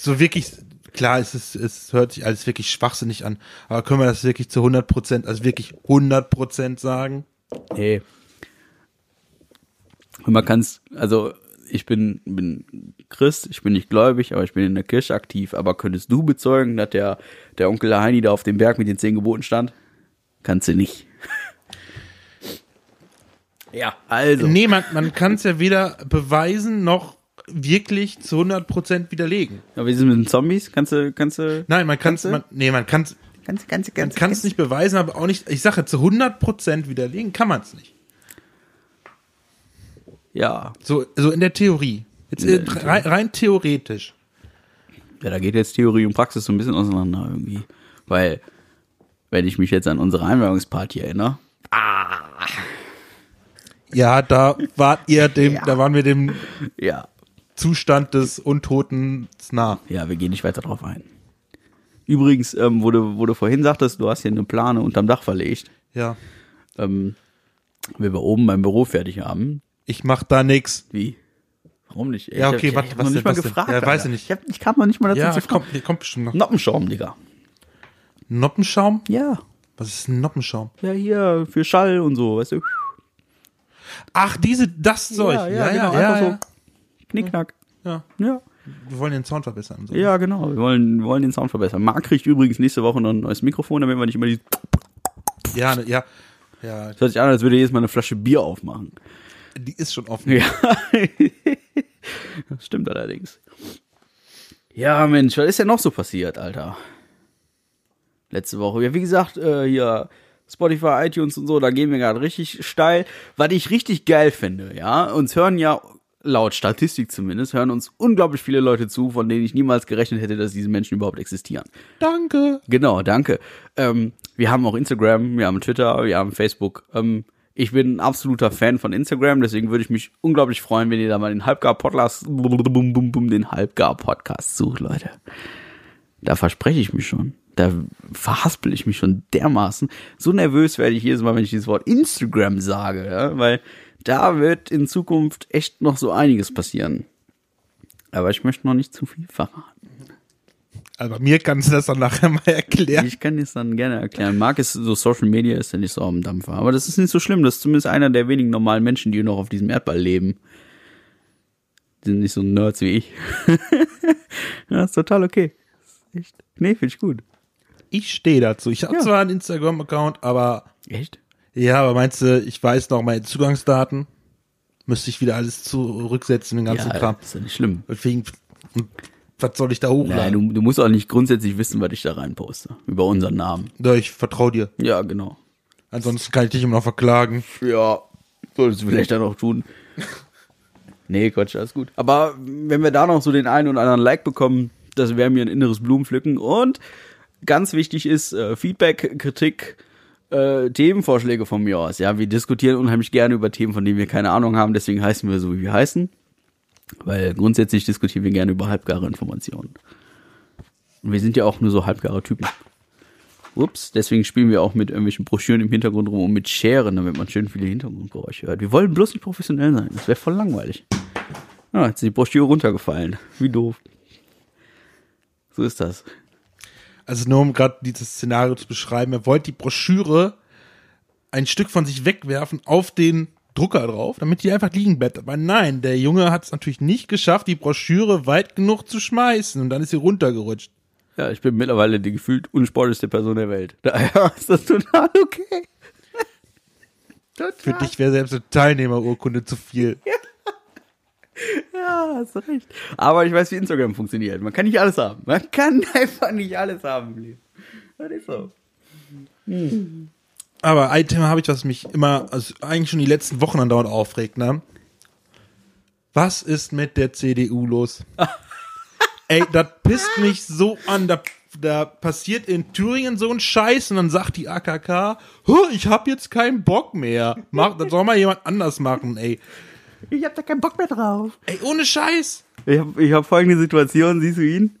so wirklich, klar, es, ist, es hört sich alles wirklich schwachsinnig an, aber können wir das wirklich zu 100 Prozent, also wirklich 100 Prozent sagen? Nee. Und man kann's, also ich bin, bin Christ, ich bin nicht gläubig, aber ich bin in der Kirche aktiv. Aber könntest du bezeugen, dass der, der Onkel Heini da auf dem Berg mit den zehn Geboten stand? Kannst du nicht. ja, also. Nee, man, man kann es ja weder beweisen noch wirklich zu 100 Prozent widerlegen. Aber wie ist es mit den Zombies? Kannst du, kannst du, Nein, man kann es, nee, man kann es man kannst, kann's nicht beweisen, aber auch nicht, ich sage zu 100 Prozent widerlegen kann man es nicht. Ja. So, so in der Theorie. Jetzt, In äh, der rein, rein theoretisch. Ja, da geht jetzt Theorie und Praxis so ein bisschen auseinander irgendwie. Weil, wenn ich mich jetzt an unsere Einweihungsparty erinnere, Ja, da wart ihr dem, Ja. da waren wir dem ja, Zustand des Untoten nah. Ja, wir gehen nicht weiter drauf ein. Übrigens, ähm, wo, du, wo du vorhin sagtest, du hast hier eine Plane unterm Dach verlegt, Ja. ähm, wenn wir oben beim Büro fertig haben. Ich mach da nix. Wie? Warum nicht? Ja, okay, ich, warte, ich hab was noch denn, nicht mal was denn? gefragt. Ja, weiß ich nicht. Ich, hab, ich kam noch nicht mal dazu Ja, zu kommt, kommt bestimmt noch. Noppenschaum, Digga. Noppenschaum? Ja. Was ist ein Noppenschaum? Ja, hier, für Schall und so, weißt du? Ach, diese, das Zeug. Ja, ja, genau, ja. einfach ja, so. Knickknack. ja. Ja. Wir wollen den Sound verbessern. So. Ja, genau. Wir wollen, wollen den Sound verbessern. Marc kriegt übrigens nächste Woche noch ein neues Mikrofon, damit wir nicht immer die. Ja, ne, ja. Ja, Das hört sich an, als würde er jetzt mal eine Flasche Bier aufmachen. die ist schon offen. Ja. das stimmt allerdings. Ja, Mensch, was ist denn noch so passiert, Alter? Letzte Woche. Ja, wie gesagt, äh, hier Spotify, iTunes und so, da gehen wir gerade richtig steil. Was ich richtig geil finde, ja, uns hören ja, laut Statistik zumindest, hören uns unglaublich viele Leute zu, von denen ich niemals gerechnet hätte, dass diese Menschen überhaupt existieren. Danke. Genau, danke. Ähm, wir haben auch Instagram, wir haben Twitter, wir haben Facebook. Ähm, ich bin ein absoluter Fan von Instagram, deswegen würde ich mich unglaublich freuen, wenn ihr da mal den Halbgar-Podcast, den Halbgar-Podcast sucht, Leute. Da verspreche ich mich schon. Da verhaspel ich mich schon dermaßen. So nervös werde ich jedes Mal, wenn ich dieses Wort Instagram sage, ja? weil da wird in Zukunft echt noch so einiges passieren. Aber ich möchte noch nicht zu viel verraten. Also mir kannst du das dann nachher mal erklären. Ich kann es dann gerne erklären. Marc ist so Social Media ist ja nicht so am Dampfer. Aber das ist nicht so schlimm. Das ist zumindest einer der wenigen normalen Menschen, die noch auf diesem Erdball leben. Die sind nicht so Nerds wie ich. ja, ist total okay. Echt. Nee, finde ich gut. Ich stehe dazu. Ich habe Ja. zwar einen Instagram-Account, aber Echt? Ja, aber meinst du, ich weiß noch meine Zugangsdaten? Müsste ich wieder alles zurücksetzen, den ganzen ja, Kram. ist ja nicht schlimm. Deswegen, was soll ich da Nein, hochladen? du, du musst auch nicht grundsätzlich wissen, was ich da reinposte. Über unseren Namen. Ja, ich vertraue dir. Ja, genau. Ansonsten kann ich dich immer noch verklagen. Ja, solltest du vielleicht dann auch tun. Nee, Quatsch, alles gut. Aber wenn wir da noch so den einen oder anderen Like bekommen, das wäre mir ein inneres Blumenpflücken. Und ganz wichtig ist äh, Feedback, Kritik, äh, Themenvorschläge von mir aus. Ja, wir diskutieren unheimlich gerne über Themen, von denen wir keine Ahnung haben. Deswegen heißen wir so, wie wir heißen. Weil grundsätzlich diskutieren wir gerne über halbgare Informationen. Und wir sind ja auch nur so halbgare Typen. Ups, deswegen spielen wir auch mit irgendwelchen Broschüren im Hintergrund rum und mit Scheren, damit man schön viele Hintergrundgeräusche hört. Wir wollen bloß nicht professionell sein. Das wäre voll langweilig. Ja, jetzt ist die Broschüre runtergefallen. Wie doof. So ist das. Also nur um gerade dieses Szenario zu beschreiben, er wollte die Broschüre ein Stück von sich wegwerfen auf den Drucker drauf, damit die einfach liegen bleibt. Aber nein, der Junge hat es natürlich nicht geschafft, die Broschüre weit genug zu schmeißen und dann ist sie runtergerutscht. Ja, ich bin mittlerweile die gefühlt unsportlichste Person der Welt. Daher ist das total okay. Für dich wäre selbst eine Teilnehmerurkunde zu viel. Ja, hast du recht. Aber ich weiß, wie Instagram funktioniert. Man kann nicht alles haben. Man kann einfach nicht alles haben. Das ist so. Aber ein Thema habe ich, was mich immer, also eigentlich schon die letzten Wochen andauernd aufregt, ne? Was ist mit der CDU los? Ey, das pisst mich so an. Da, da passiert in Thüringen so ein Scheiß und dann sagt die AKK, "Huh, ich hab jetzt keinen Bock mehr. Mach, das soll mal jemand anders machen, ey. Ich hab da keinen Bock mehr drauf. Ey, ohne Scheiß. Ich hab, ich hab folgende Situation. Siehst du ihn?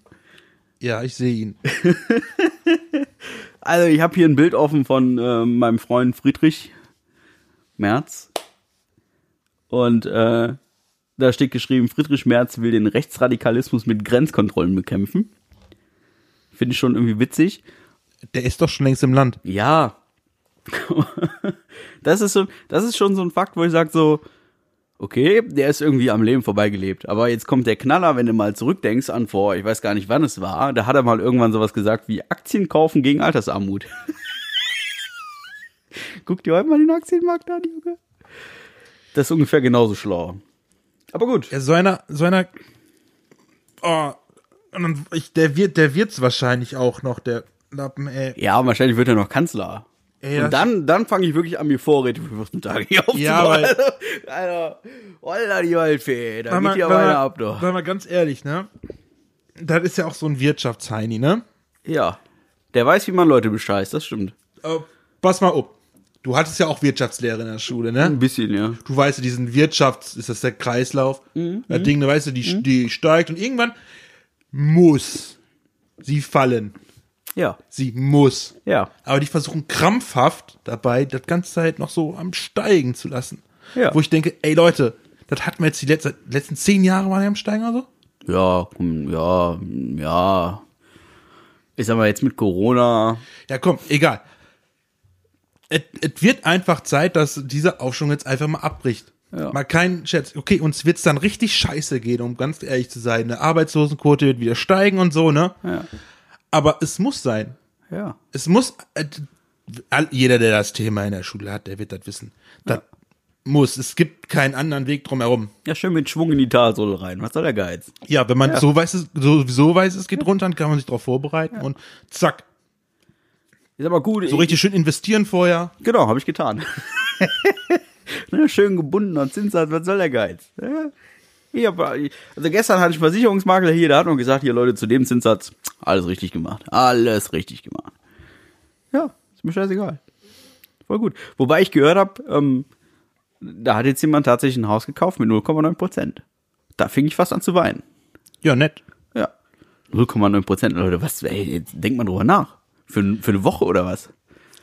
Ja, ich sehe ihn. Also ich habe hier ein Bild offen von äh, meinem Freund Friedrich Merz. Und äh, da steht geschrieben, Friedrich Merz will den Rechtsradikalismus mit Grenzkontrollen bekämpfen. Finde ich schon irgendwie witzig. Der ist doch schon längst im Land. Ja. das ist so, das ist schon so ein Fakt, wo ich sage so, okay, der ist irgendwie am Leben vorbeigelebt. Aber jetzt kommt der Knaller, wenn du mal zurückdenkst an vor, ich weiß gar nicht, wann es war, da hat er mal irgendwann sowas gesagt wie Aktien kaufen gegen Altersarmut. Guck dir heute mal den Aktienmarkt an, Junge. Das ist ungefähr genauso schlau. Aber gut. Ja, so einer, so einer, oh, und dann, ich, der wird, der wird's wahrscheinlich auch noch, der Lappen, ey. Ja, wahrscheinlich wird er noch Kanzler. Ey Und dann, dann fange ich wirklich an, mir Vorräte für 14 Tage hier aufzubauen. Ja, weil- Alter, Alter, die Waldfee, da geht ja weiter ab, doch. Sag mal ganz ehrlich, ne? Das ist ja auch so ein Wirtschaftsheini, ne? Ja. Der weiß, wie man Leute bescheißt, das stimmt. Äh, pass mal auf. Du hattest ja auch Wirtschaftslehre in der Schule, ne? Ein bisschen, ja. Du weißt ja, diesen Wirtschafts-, ist das der Kreislauf? Das Ding, da weißt du, die, die steigt und irgendwann muss sie fallen. Ja, Sie muss. ja. Aber die versuchen krampfhaft dabei, das ganze Zeit noch so am Steigen zu lassen. Ja. Wo ich denke, ey Leute, das hatten wir jetzt die letzten, letzten zehn Jahre waren die am Steigen oder so? Ja, ja, ja. Ich sag mal, jetzt mit Corona, Ja, komm, egal. Es es wird einfach Zeit, dass dieser Aufschwung jetzt einfach mal abbricht. Ja. Mal kein Scherz. Okay, uns wird's dann richtig scheiße gehen, um ganz ehrlich zu sein. Eine Arbeitslosenquote wird wieder steigen und so, ne? Ja. Aber es muss sein. ja. Es muss, äh, jeder, der das Thema in der Schule hat, der wird das wissen. Das muss. Es gibt keinen anderen Weg drumherum. Ja, schön mit Schwung in die Talsohle rein. Was soll der Geiz? Ja, wenn man so weiß, es, so, so weiß, es geht runter, dann kann man sich darauf vorbereiten und zack. Ist aber gut. So richtig schön investieren vorher. Genau, habe ich getan. ne, schön gebundener Zinssatz, was soll der Geiz? Ja. Ich hab, also gestern hatte ich Versicherungsmakler hier, der hat noch gesagt, hier Leute, zu dem Zinssatz, alles richtig gemacht. Alles richtig gemacht. Ja, ist mir scheißegal. Voll gut. Wobei ich gehört habe, ähm, da hat jetzt jemand tatsächlich ein Haus gekauft mit 0,9 Prozent. Da fing ich fast an zu weinen. Ja, nett. Ja. 0,9 Prozent, Leute, was, ey, jetzt denkt man drüber nach. Für, für eine Woche oder was?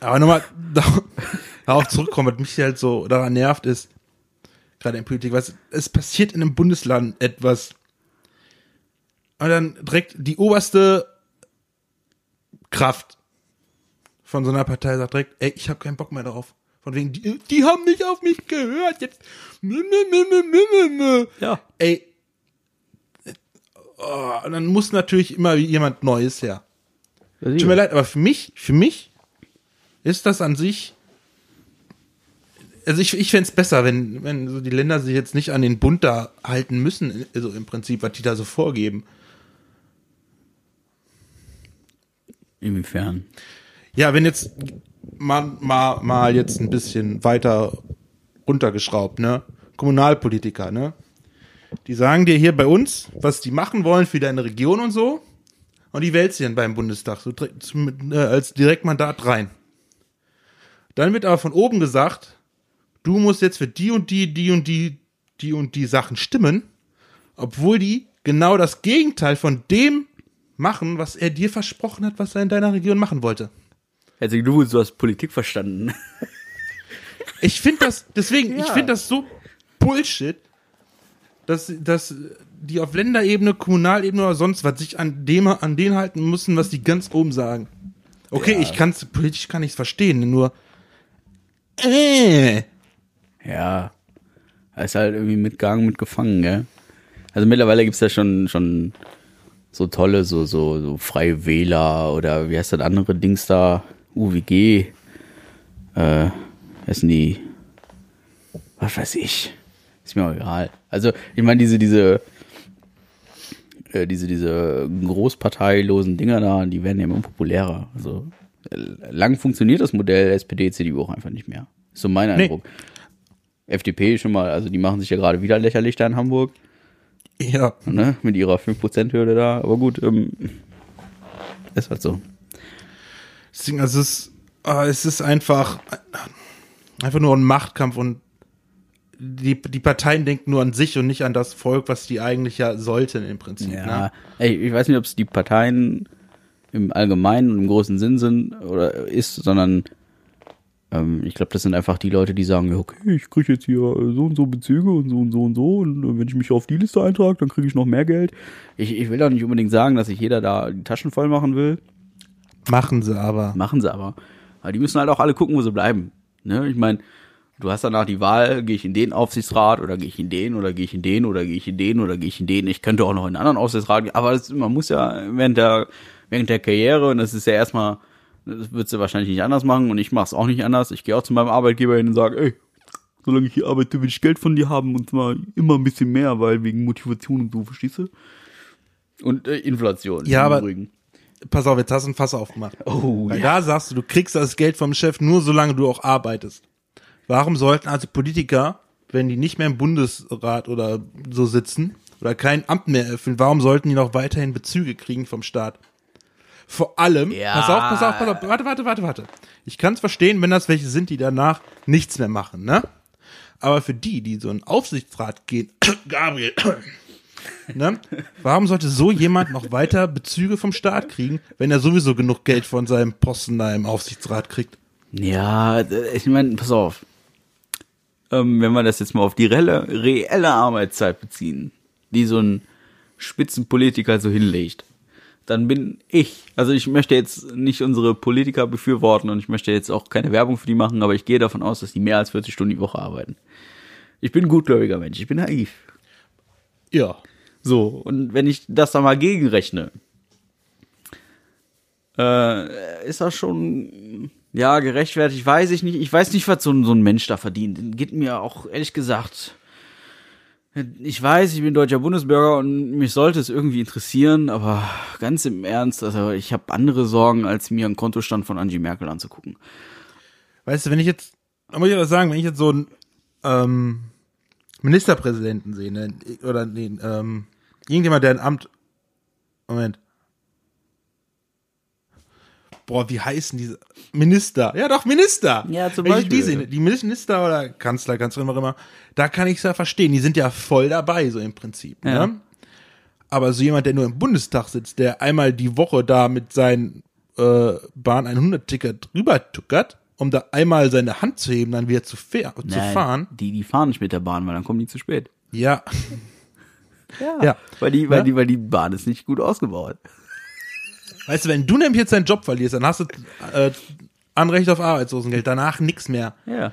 Aber nochmal da- darauf zurückkommen, was mich halt so daran nervt, ist, gerade in Politik, was, es passiert in einem Bundesland etwas. Und dann direkt die oberste Kraft von so einer Partei sagt direkt, ey, ich habe keinen Bock mehr darauf. Von wegen, die, die haben nicht auf mich gehört, jetzt. Ja. Ey. Oh, und dann muss natürlich immer jemand Neues her. Tut mir leid, aber für mich, für mich ist das an sich. Also ich, ich fände es besser, wenn, wenn so die Länder sich jetzt nicht an den Bund da halten müssen, also im Prinzip, was die da so vorgeben. Inwiefern? Ja, wenn jetzt mal, mal, mal jetzt ein bisschen weiter runtergeschraubt, ne? Kommunalpolitiker, ne? Die sagen dir hier bei uns, was die machen wollen für deine Region und so. Und die wählst du dann beim Bundestag so direkt, äh, als Direktmandat rein. Dann wird aber von oben gesagt, du musst jetzt für die und die, die und die, die und die Sachen stimmen, obwohl die genau das Gegenteil von dem machen, was er dir versprochen hat, was er in deiner Region machen wollte. Herzlichen Glückwunsch, du hast Politik verstanden. Ich finde das, deswegen, ich Ja. finde das so Bullshit, dass, dass die auf Länderebene, Kommunalebene oder sonst was sich an dem, an den halten müssen, was die ganz oben sagen. Okay, Ja. ich kann's, politisch kann ich's verstehen, nur, äh, Ja. Er ist halt irgendwie mitgegangen, mitgefangen, gell? Also mittlerweile gibt's ja schon, schon so tolle, so, so, so freie Wähler oder wie heißt das andere Dings da? UWG. Äh, heißen die? Was weiß ich. Ist mir auch egal. Also, ich meine, diese, diese, äh, diese, diese großparteilosen Dinger da, die werden ja immer populärer. Also, äh, lang funktioniert das Modell SPD, CDU auch einfach nicht mehr. Ist so mein Nee. FDP schon mal, also die machen sich ja gerade wieder lächerlich da in Hamburg, ja. ne, mit ihrer 5%-Hürde da. Aber gut, ähm, ist halt so. Deswegen, also es ist, ah, es ist einfach, einfach nur ein Machtkampf und die, die Parteien denken nur an sich und nicht an das Volk, was die eigentlich ja sollten im Prinzip. Ja, Ne? ey, ich weiß nicht, ob es die Parteien im Allgemeinen und im großen Sinn sind oder ist, sondern ähm, ich glaube, das sind einfach die Leute, die sagen, ja, okay, ich kriege jetzt hier äh, so und so Bezüge und so und so und so und äh, wenn ich mich auf die Liste eintrage, dann kriege ich noch mehr Geld. Ich, ich will auch nicht unbedingt sagen, dass sich jeder da die Taschen voll machen will. Machen sie aber. Machen sie aber. Aber die müssen halt auch alle gucken, wo sie bleiben. Ne? Ich meine, du hast danach die Wahl, gehe ich in den Aufsichtsrat oder gehe ich in den oder gehe ich in den oder gehe ich in den oder gehe ich in den. Ich könnte auch noch in einen anderen Aufsichtsrat gehen, aber das, man muss ja während der, während der Karriere, und das ist ja erstmal, das wird sie wahrscheinlich nicht anders machen und ich mache es auch nicht anders. Ich gehe auch zu meinem Arbeitgeber hin und sage, ey, solange ich hier arbeite, will ich Geld von dir haben und zwar immer ein bisschen mehr, weil wegen Motivation und so, verstehst du? Und äh, Inflation. Ja, im aber- Übrigen. Pass auf, jetzt hast du ein Fass aufgemacht. Oh, Weil da sagst du, du kriegst das Geld vom Chef nur solange du auch arbeitest. Warum sollten also Politiker, wenn die nicht mehr im Bundesrat oder so sitzen oder kein Amt mehr erfüllen, warum sollten die noch weiterhin Bezüge kriegen vom Staat? Vor allem, Ja. pass auf, pass auf, pass auf, warte, warte, warte, warte. Ich kann es verstehen, wenn das welche sind, die danach nichts mehr machen, ne? Aber für die, die so in Aufsichtsrat gehen, Gabriel, ne? Warum sollte so jemand noch weiter Bezüge vom Staat kriegen, wenn er sowieso genug Geld von seinem Posten da im Aufsichtsrat kriegt? Ja, d- ich meine, pass auf. Ähm, wenn wir das jetzt mal auf die reelle, reelle Arbeitszeit beziehen, die so ein Spitzenpolitiker so hinlegt, dann bin ich, also ich möchte jetzt nicht unsere Politiker befürworten und ich möchte jetzt auch keine Werbung für die machen, aber ich gehe davon aus, dass die mehr als 40 Stunden die Woche arbeiten. Ich bin ein gutgläubiger Mensch, ich bin naiv. Ja. So, und wenn ich das da mal gegenrechne, äh, ist das schon, ja, gerechtfertigt, weiß ich nicht. Ich weiß nicht, was so ein, so ein Mensch da verdient. Geht mir auch, ehrlich gesagt, ich weiß, ich bin deutscher Bundesbürger und mich sollte es irgendwie interessieren, aber ganz im Ernst, also ich habe andere Sorgen, als mir einen Kontostand von Angie Merkel anzugucken. Weißt du, wenn ich jetzt, da muss ich aber sagen, wenn ich jetzt so einen ähm, Ministerpräsidenten sehe, ne, oder nee, ähm, irgendjemand, der ein Amt, Moment. Boah, wie heißen diese Minister? Ja, doch, Minister. Ja, zum Wenn Beispiel. die sehe, die Minister oder Kanzler, Kanzlerin, was immer, da kann ich es ja verstehen. Die sind ja voll dabei, so im Prinzip. Ja. Ne? Aber so jemand, der nur im Bundestag sitzt, der einmal die Woche da mit seinem äh, Bahn 100-Ticket drüber tuckert, um da einmal seine Hand zu heben, dann wieder zu, fair, zu Nein, fahren. Die, die fahren nicht mit der Bahn, weil dann kommen die zu spät. Ja. Ja. Weil die, weil Ja. die, weil die Bahn ist nicht gut ausgebaut. Weißt du, wenn du nämlich jetzt deinen Job verlierst, dann hast du äh, Anrecht auf Arbeitslosengeld, danach nix mehr. Ja.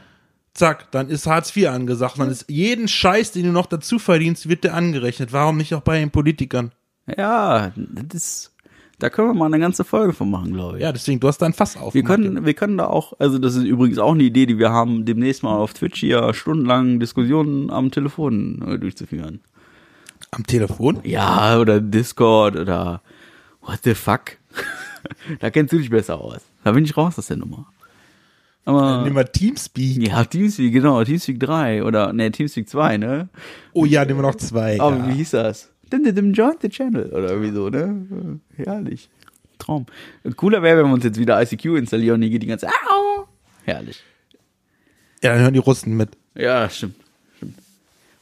Zack, dann ist Hartz IV angesagt. Dann ist jeden Scheiß, den du noch dazu verdienst, wird dir angerechnet. Warum nicht auch bei den Politikern? Ja, das da können wir mal eine ganze Folge von machen, glaube ich. Ja, deswegen, du hast da ein Fass auf. wir können, wir können da auch, also das ist übrigens auch eine Idee, die wir haben, demnächst mal auf Twitch hier stundenlang Diskussionen am Telefon äh, durchzuführen. Am Telefon? Ja, oder Discord oder what the fuck. da kennst du dich besser aus. Da bin ich raus aus der Nummer. Aber, Nehmen wir Teamspeak. ja, Teamspeak, genau, Teamspeak 3 oder, ne, Teamspeak 2, ne? Oh ja, nehmen wir noch zwei. Aber ja. wie hieß das? Dim, dim, dim, Join the Channel oder irgendwie so, ne? Herrlich. Traum. Cooler wäre, wenn wir uns jetzt wieder ICQ installieren und hier geht die ganze Au! Herrlich. Ja, dann hören die Russen mit. Ja, stimmt. stimmt.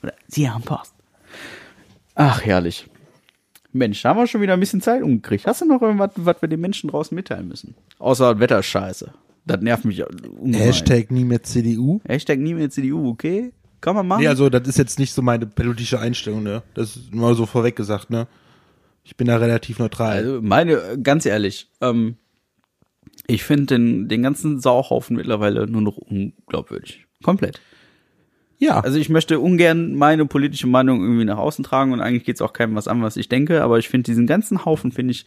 Oder sie haben Post. Ach, herrlich. Mensch, da haben wir schon wieder ein bisschen Zeit umgekriegt. Hast du noch irgendwas, was wir den Menschen draußen mitteilen müssen? Außer Wetterscheiße. Das nervt mich ungemein. Hashtag nie mehr CDU. Hashtag nie mehr CDU, okay? Kann man machen. Nee, also das ist jetzt nicht so meine politische Einstellung, ne? Das ist mal so vorweg gesagt, ne? Ich bin da relativ neutral. Also meine, ganz ehrlich, ähm, ich finde den, den ganzen Sauhaufen mittlerweile nur noch unglaubwürdig. Komplett. Ja. Also ich möchte ungern meine politische Meinung irgendwie nach außen tragen und eigentlich geht's auch keinem was an, was ich denke, aber ich finde diesen ganzen Haufen finde ich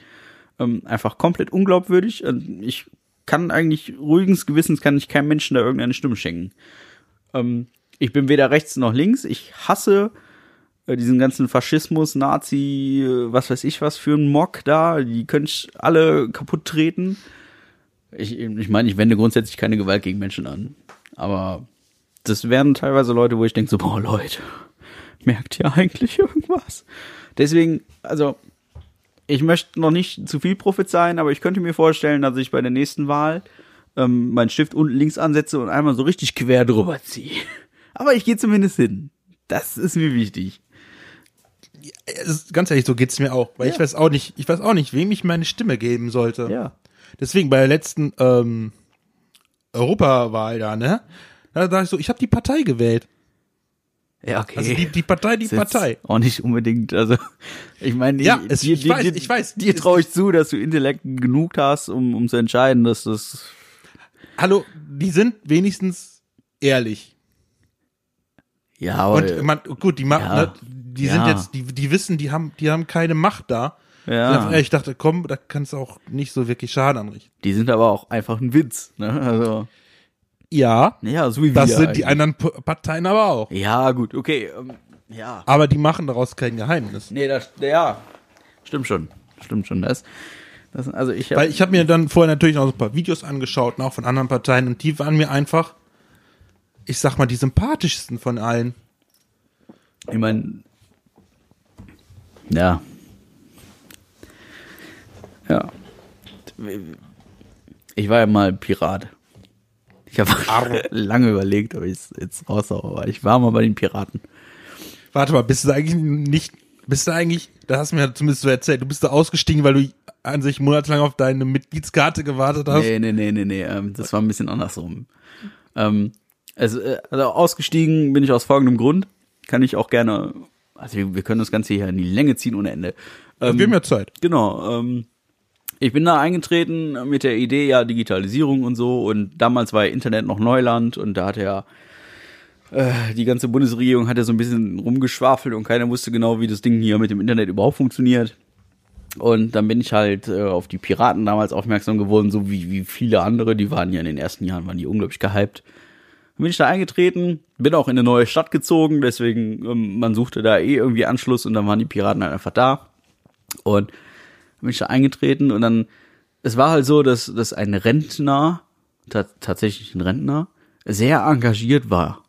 ähm, einfach komplett unglaubwürdig. Und ich kann eigentlich ruhigens Gewissens kann ich keinem Menschen da irgendeine Stimme schenken. Ähm, ich bin weder rechts noch links. Ich hasse äh, diesen ganzen Faschismus, Nazi, äh, was weiß ich was für ein Mock da. Die können ich alle kaputt treten. Ich, ich meine, ich wende grundsätzlich keine Gewalt gegen Menschen an. Aber das wären teilweise Leute, wo ich denke so, boah, Leute, merkt ihr eigentlich irgendwas? Deswegen, also, ich möchte noch nicht zu viel prophezeien, aber ich könnte mir vorstellen, dass ich bei der nächsten Weil ähm, meinen Stift unten links ansetze und einmal so richtig quer drüber ziehe. Aber ich gehe zumindest hin. Das ist mir wichtig. Es ist- ganz ehrlich, so geht's mir auch, weil Ja. ich weiß auch nicht, ich weiß auch nicht, wem ich meine Stimme geben sollte. Ja. Deswegen bei der letzten ähm, Europawahl da, ne? Da dachte ich so, ich habe die Partei gewählt. Ja, okay. Also die, die Partei, die Partei. Auch nicht unbedingt, also ich meine, Ja, ich- es- dir, ich dir, weiß, dir, ich weiß. dir traue ich zu, dass du Intellekt genug hast, um, um zu entscheiden, dass das Hallo, die sind wenigstens ehrlich. ja, aber Und man, gut, die machen, Ja. ne, die Ja. sind jetzt, die, die wissen, die haben, die haben keine Macht da. ja, Ich dachte, komm, da kannst du auch nicht so wirklich Schaden anrichten. die sind aber auch einfach ein Witz, ne? Also Ja, ja, so wie das wir sind die eigentlich. anderen P Parteien aber auch. Ja, gut, okay, ähm, ja. Aber die machen daraus kein Geheimnis. Nee, das ja, stimmt schon. Stimmt schon, das das also ich hab, Weil ich habe mir dann vorher natürlich noch so ein paar Videos angeschaut, auch von anderen Parteien, und die waren mir einfach, ich sag mal, die sympathischsten von allen. Ich meine, ja. Ja. Ich war ja mal Pirat. Ich habe lange überlegt, ob ich es jetzt raushaue, aber ich war mal bei den Piraten. Warte mal, bist du eigentlich nicht, bist du eigentlich, da hast du mir zumindest so erzählt, du bist da ausgestiegen, weil du an sich monatelang auf deine Mitgliedskarte gewartet hast. Nee, nee, nee, nee, nee, ähm, das war ein bisschen andersrum. Ähm, also, äh, also ausgestiegen bin ich aus folgendem Grund. Kann ich auch gerne, also wir, wir können das Ganze hier in die Länge ziehen ohne Ende. Ähm, Wir haben ja Zeit. Genau. Ähm, ich bin da eingetreten mit der Idee, ja, Digitalisierung und so. Und damals war Internet noch Neuland und da hat ja äh, die ganze Bundesregierung hat ja so ein bisschen rumgeschwafelt und keiner wusste genau, wie das Ding hier mit dem Internet überhaupt funktioniert. Und dann bin ich halt äh, auf die Piraten damals aufmerksam geworden, so wie, wie viele andere. Die waren ja in den ersten Jahren, waren die unglaublich gehypt. Dann bin ich da eingetreten, bin auch in eine neue Stadt gezogen, deswegen, ähm, man suchte da eh irgendwie Anschluss und dann waren die Piraten halt einfach da. Und dann bin ich da eingetreten und dann, es war halt so, dass, dass ein Rentner, ta tatsächlich ein Rentner, sehr engagiert war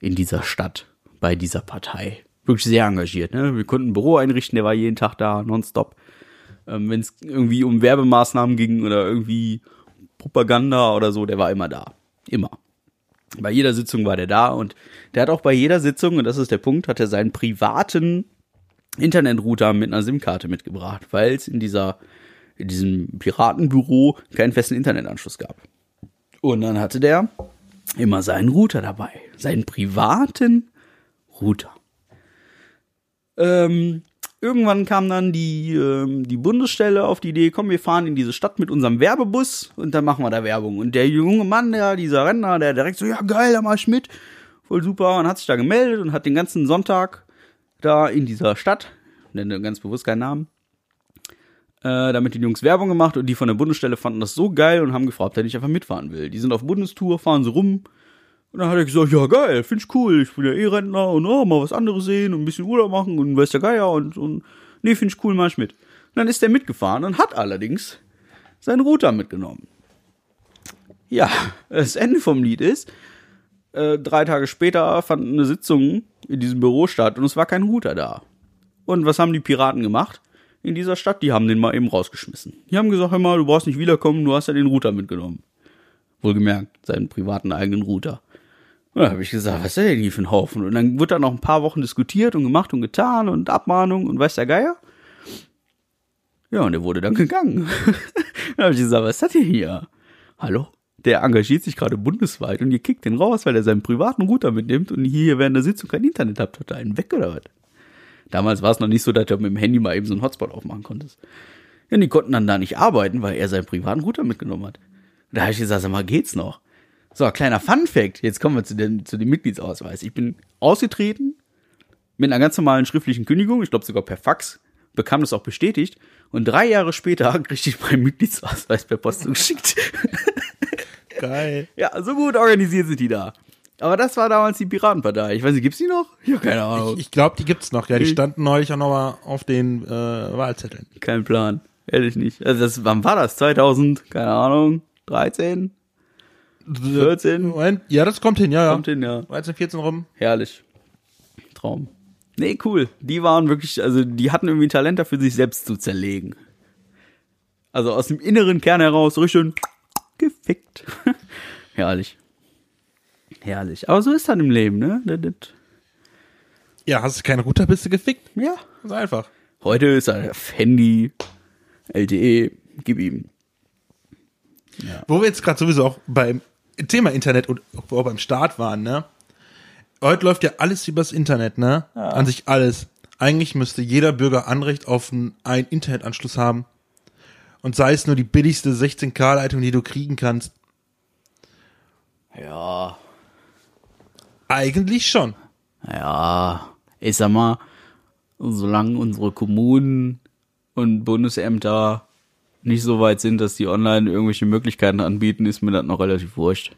in dieser Stadt, bei dieser Partei. Wirklich sehr engagiert. Ne? Wir konnten ein Büro einrichten, der war jeden Tag da, nonstop. Ähm, Wenn es irgendwie um Werbemaßnahmen ging oder irgendwie Propaganda oder so, der war immer da. Immer. Bei jeder Sitzung war der da und der hat auch bei jeder Sitzung, und das ist der Punkt, hat er seinen privaten Internetrouter mit einer SIM-Karte mitgebracht, weil es in dieser, in diesem Piratenbüro keinen festen Internetanschluss gab. Und dann hatte der immer seinen Router dabei. Seinen privaten Router. Ähm, irgendwann kam dann die, ähm, die Bundesstelle auf die Idee, komm, wir fahren in diese Stadt mit unserem Werbebus und dann machen wir da Werbung. Und der junge Mann, der, dieser Rentner, der direkt so, ja geil, da mach ich mit. Voll super. Und hat sich da gemeldet und hat den ganzen Sonntag da in dieser Stadt, nenne ganz bewusst keinen Namen, äh, damit die Jungs Werbung gemacht und die von der Bundesstelle fanden das so geil und haben gefragt, ob er nicht einfach mitfahren will. Die sind auf Bundestour, fahren so rum. Und dann hat er gesagt, ja geil, find ich cool, ich bin ja eh Rentner und oh, mal was anderes sehen und ein bisschen Urlaub machen und weiß der Geier und, und nee, find ich cool, mach ich mit. Und dann ist er mitgefahren und hat allerdings seinen Router mitgenommen. Ja, das Ende vom Lied ist, äh, drei Tage später fand eine Sitzung in diesem Büro statt und es war kein Router da. Und was haben die Piraten gemacht in dieser Stadt? Die haben den mal eben rausgeschmissen. Die haben gesagt, hör mal, du brauchst nicht wiederkommen, du hast ja den Router mitgenommen. Wohlgemerkt, seinen privaten eigenen Router. Und dann habe ich gesagt, was ist denn hier für ein Haufen? Und dann wurde da noch ein paar Wochen diskutiert und gemacht und getan und Abmahnung und weiß der Geier. Ja, und er wurde dann gegangen. dann habe ich gesagt, was ist das hier? Hallo? Der engagiert sich gerade bundesweit und ihr kickt den raus, weil er seinen privaten Router mitnimmt und hier während der Sitzung kein Internet habt. Hat er einen weg oder was? Damals war es noch nicht so, dass du mit dem Handy mal eben so einen Hotspot aufmachen konntest. Ja, und die konnten dann da nicht arbeiten, weil er seinen privaten Router mitgenommen hat. Da habe ich gesagt, sag mal, geht's noch? So, kleiner Fun-Fact. Jetzt kommen wir zu, den, zu dem Mitgliedsausweis. Ich bin ausgetreten mit einer ganz normalen schriftlichen Kündigung, ich glaube sogar per Fax, bekam das auch bestätigt. Und drei Jahre später kriegte ich meinen Mitgliedsausweis per Post zugeschickt. Geil. ja, so gut organisiert sind die da. Aber das war damals die Piratenpartei. Ich weiß nicht, gibt's die noch? Ich habe keine Ahnung. Ich glaube, die gibt's noch. Ja, die standen neulich auch noch mal auf den äh, Wahlzetteln. Kein Plan. Ehrlich nicht. Also das, wann war das? 2000? Keine Ahnung. 13? 14? Moment. Ja, das kommt hin, ja, ja. Kommt hin, ja. 13, 14 rum. Herrlich. Traum. Nee, cool. Die waren wirklich, also die hatten irgendwie ein Talent dafür, sich selbst zu zerlegen. Also aus dem inneren Kern heraus, richtig schön gefickt. Herrlich. Herrlich. Aber so ist das im Leben, ne? Das, Ja, hast du keine Router, bist du gefickt. ja. Ganz einfach. Heute ist er Handy, LTE, gib ihm. Wo wir jetzt gerade sowieso auch beim Thema Internet und auch beim Start waren, ne? Heute läuft ja alles übers Internet, ne? An sich alles. Eigentlich müsste jeder Bürger Anrecht auf einen Internetanschluss haben. Und sei es nur die billigste 16K-Leitung, die du kriegen kannst. Ja. Eigentlich schon. Ja. Ich sag mal, solange unsere Kommunen und Bundesämter nicht so weit sind, dass die online irgendwelche Möglichkeiten anbieten, ist mir das noch relativ wurscht.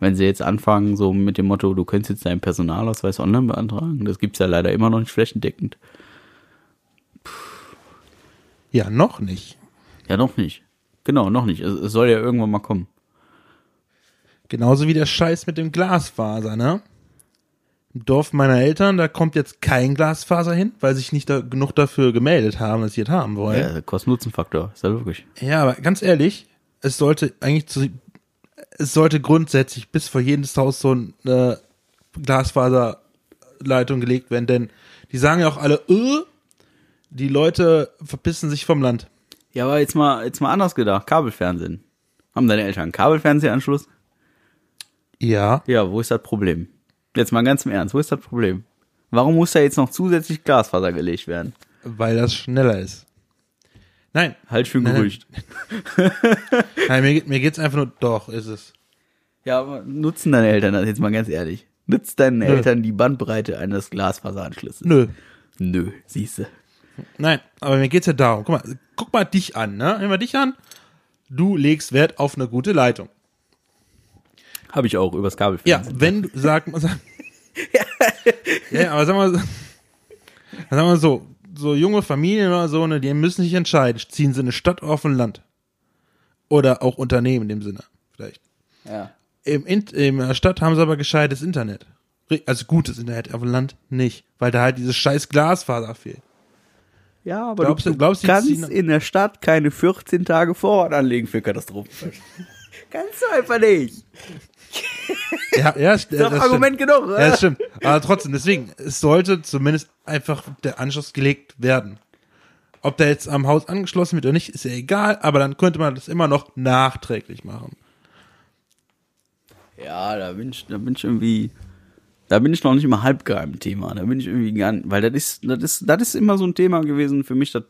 Wenn sie jetzt anfangen, so mit dem Motto, du könntest jetzt deinen Personalausweis online beantragen, das gibt's ja leider immer noch nicht flächendeckend. Ja, noch nicht. Ja, noch nicht. Genau, noch nicht. Es, es soll ja irgendwann mal kommen. Genauso wie der Scheiß mit dem Glasfaser, ne? Im Dorf meiner Eltern, da kommt jetzt kein Glasfaser hin, weil sich nicht da genug dafür gemeldet haben, dass sie es haben wollen. Ja, Kosten-Nutzen-Faktor, ist ja wirklich. Ja, aber ganz ehrlich, es sollte eigentlich zu, es sollte grundsätzlich bis vor jedes Haus so eine Glasfaserleitung gelegt werden, denn die sagen ja auch alle, äh, die Leute verpissen sich vom Land. Ja, aber jetzt mal, jetzt mal anders gedacht. Kabelfernsehen. Haben deine Eltern einen Kabelfernsehanschluss? Ja. Ja, wo ist das Problem? Jetzt mal ganz im Ernst, wo ist das Problem? Warum muss da jetzt noch zusätzlich Glasfaser gelegt werden? Weil das schneller ist. Nein, Halt für ein Nein, Gerücht. nein mir, mir geht's einfach nur, doch, ist es. Ja, aber nutzen deine Eltern das jetzt mal ganz ehrlich? Nutzt deinen Eltern die Bandbreite eines Glasfaseranschlusses? Nö. Nö, siehste. Nein, aber mir geht's ja darum. Guck mal, guck mal dich an, ne? Nimm mal dich an. Du legst Wert auf eine gute Leitung. Habe ich auch übers Ja, Kabelfernsehen. wenn du, sag mal, sag, ja, aber sag mal, sag mal so, so junge Familien oder so, ne, die müssen sich entscheiden, ziehen sie in eine Stadt oder auf ein Land? Oder auch Unternehmen in dem Sinne, vielleicht. Ja. Im, in, in der Stadt haben sie aber gescheites Internet. Also gutes Internet, auf dem Land nicht, weil da halt dieses scheiß Glasfaser fehlt. Ja, aber Glaubst du, du- glaubst kannst in der Stadt keine 14 Tage Vorrat anlegen für Katastrophenfälle. kannst du einfach nicht. Ja, ja, das, Das ist doch Argument stimmt. genug, Ja, oder? das stimmt. Aber trotzdem, deswegen, es sollte zumindest einfach der Anschluss gelegt werden. Ob der jetzt am Haus angeschlossen wird oder nicht, ist ja egal, aber dann könnte man das immer noch nachträglich machen. Ja, da bin ich, da bin ich irgendwie, da bin ich noch nicht mal halb gar im Thema. Da bin ich irgendwie gar nicht, weil das ist, das ist, das ist immer so ein Thema gewesen für mich, das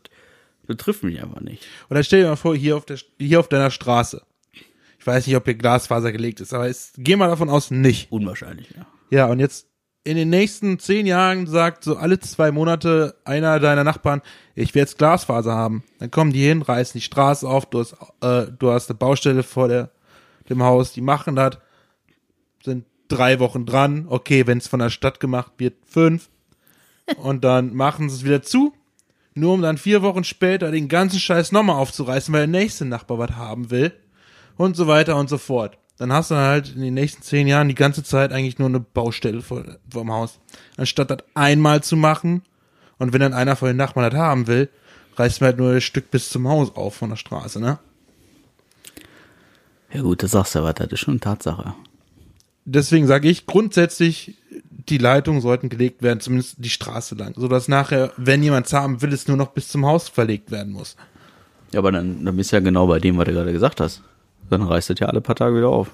betrifft mich einfach nicht. Oder stell dir mal vor, hier auf der, hier auf deiner Straße. Ich weiß nicht, ob hier Glasfaser gelegt ist, aber es, geh mal davon aus, nicht. Unwahrscheinlich, ja. Ja, und jetzt in den nächsten zehn Jahren sagt so alle zwei Monate einer deiner Nachbarn, ich will jetzt Glasfaser haben. Dann kommen die hin, reißen die Straße auf, du hast, äh, du hast eine Baustelle vor der, dem Haus, die machen das, sind drei Wochen dran, okay, wenn es von der Stadt gemacht wird, fünf. Und dann machen sie es wieder zu, nur um dann vier Wochen später den ganzen Scheiß nochmal aufzureißen, weil der nächste Nachbar was haben will. Und so weiter und so fort. Dann hast du halt in den nächsten zehn Jahren die ganze Zeit eigentlich nur eine Baustelle vor, vorm Haus. Anstatt das einmal zu machen und wenn dann einer von den Nachbarn das haben will, reißt man halt nur das Stück bis zum Haus auf von der Straße, ne? Ja gut, das sagst du aber, das ist schon Tatsache. Deswegen sage ich grundsätzlich, die Leitungen sollten gelegt werden, zumindest die Straße lang, sodass nachher, wenn jemand haben will, es nur noch bis zum Haus verlegt werden muss. Ja, aber dann, dann bist du ja genau bei dem, was du gerade gesagt hast. Dann reißt das ja alle paar Tage wieder auf.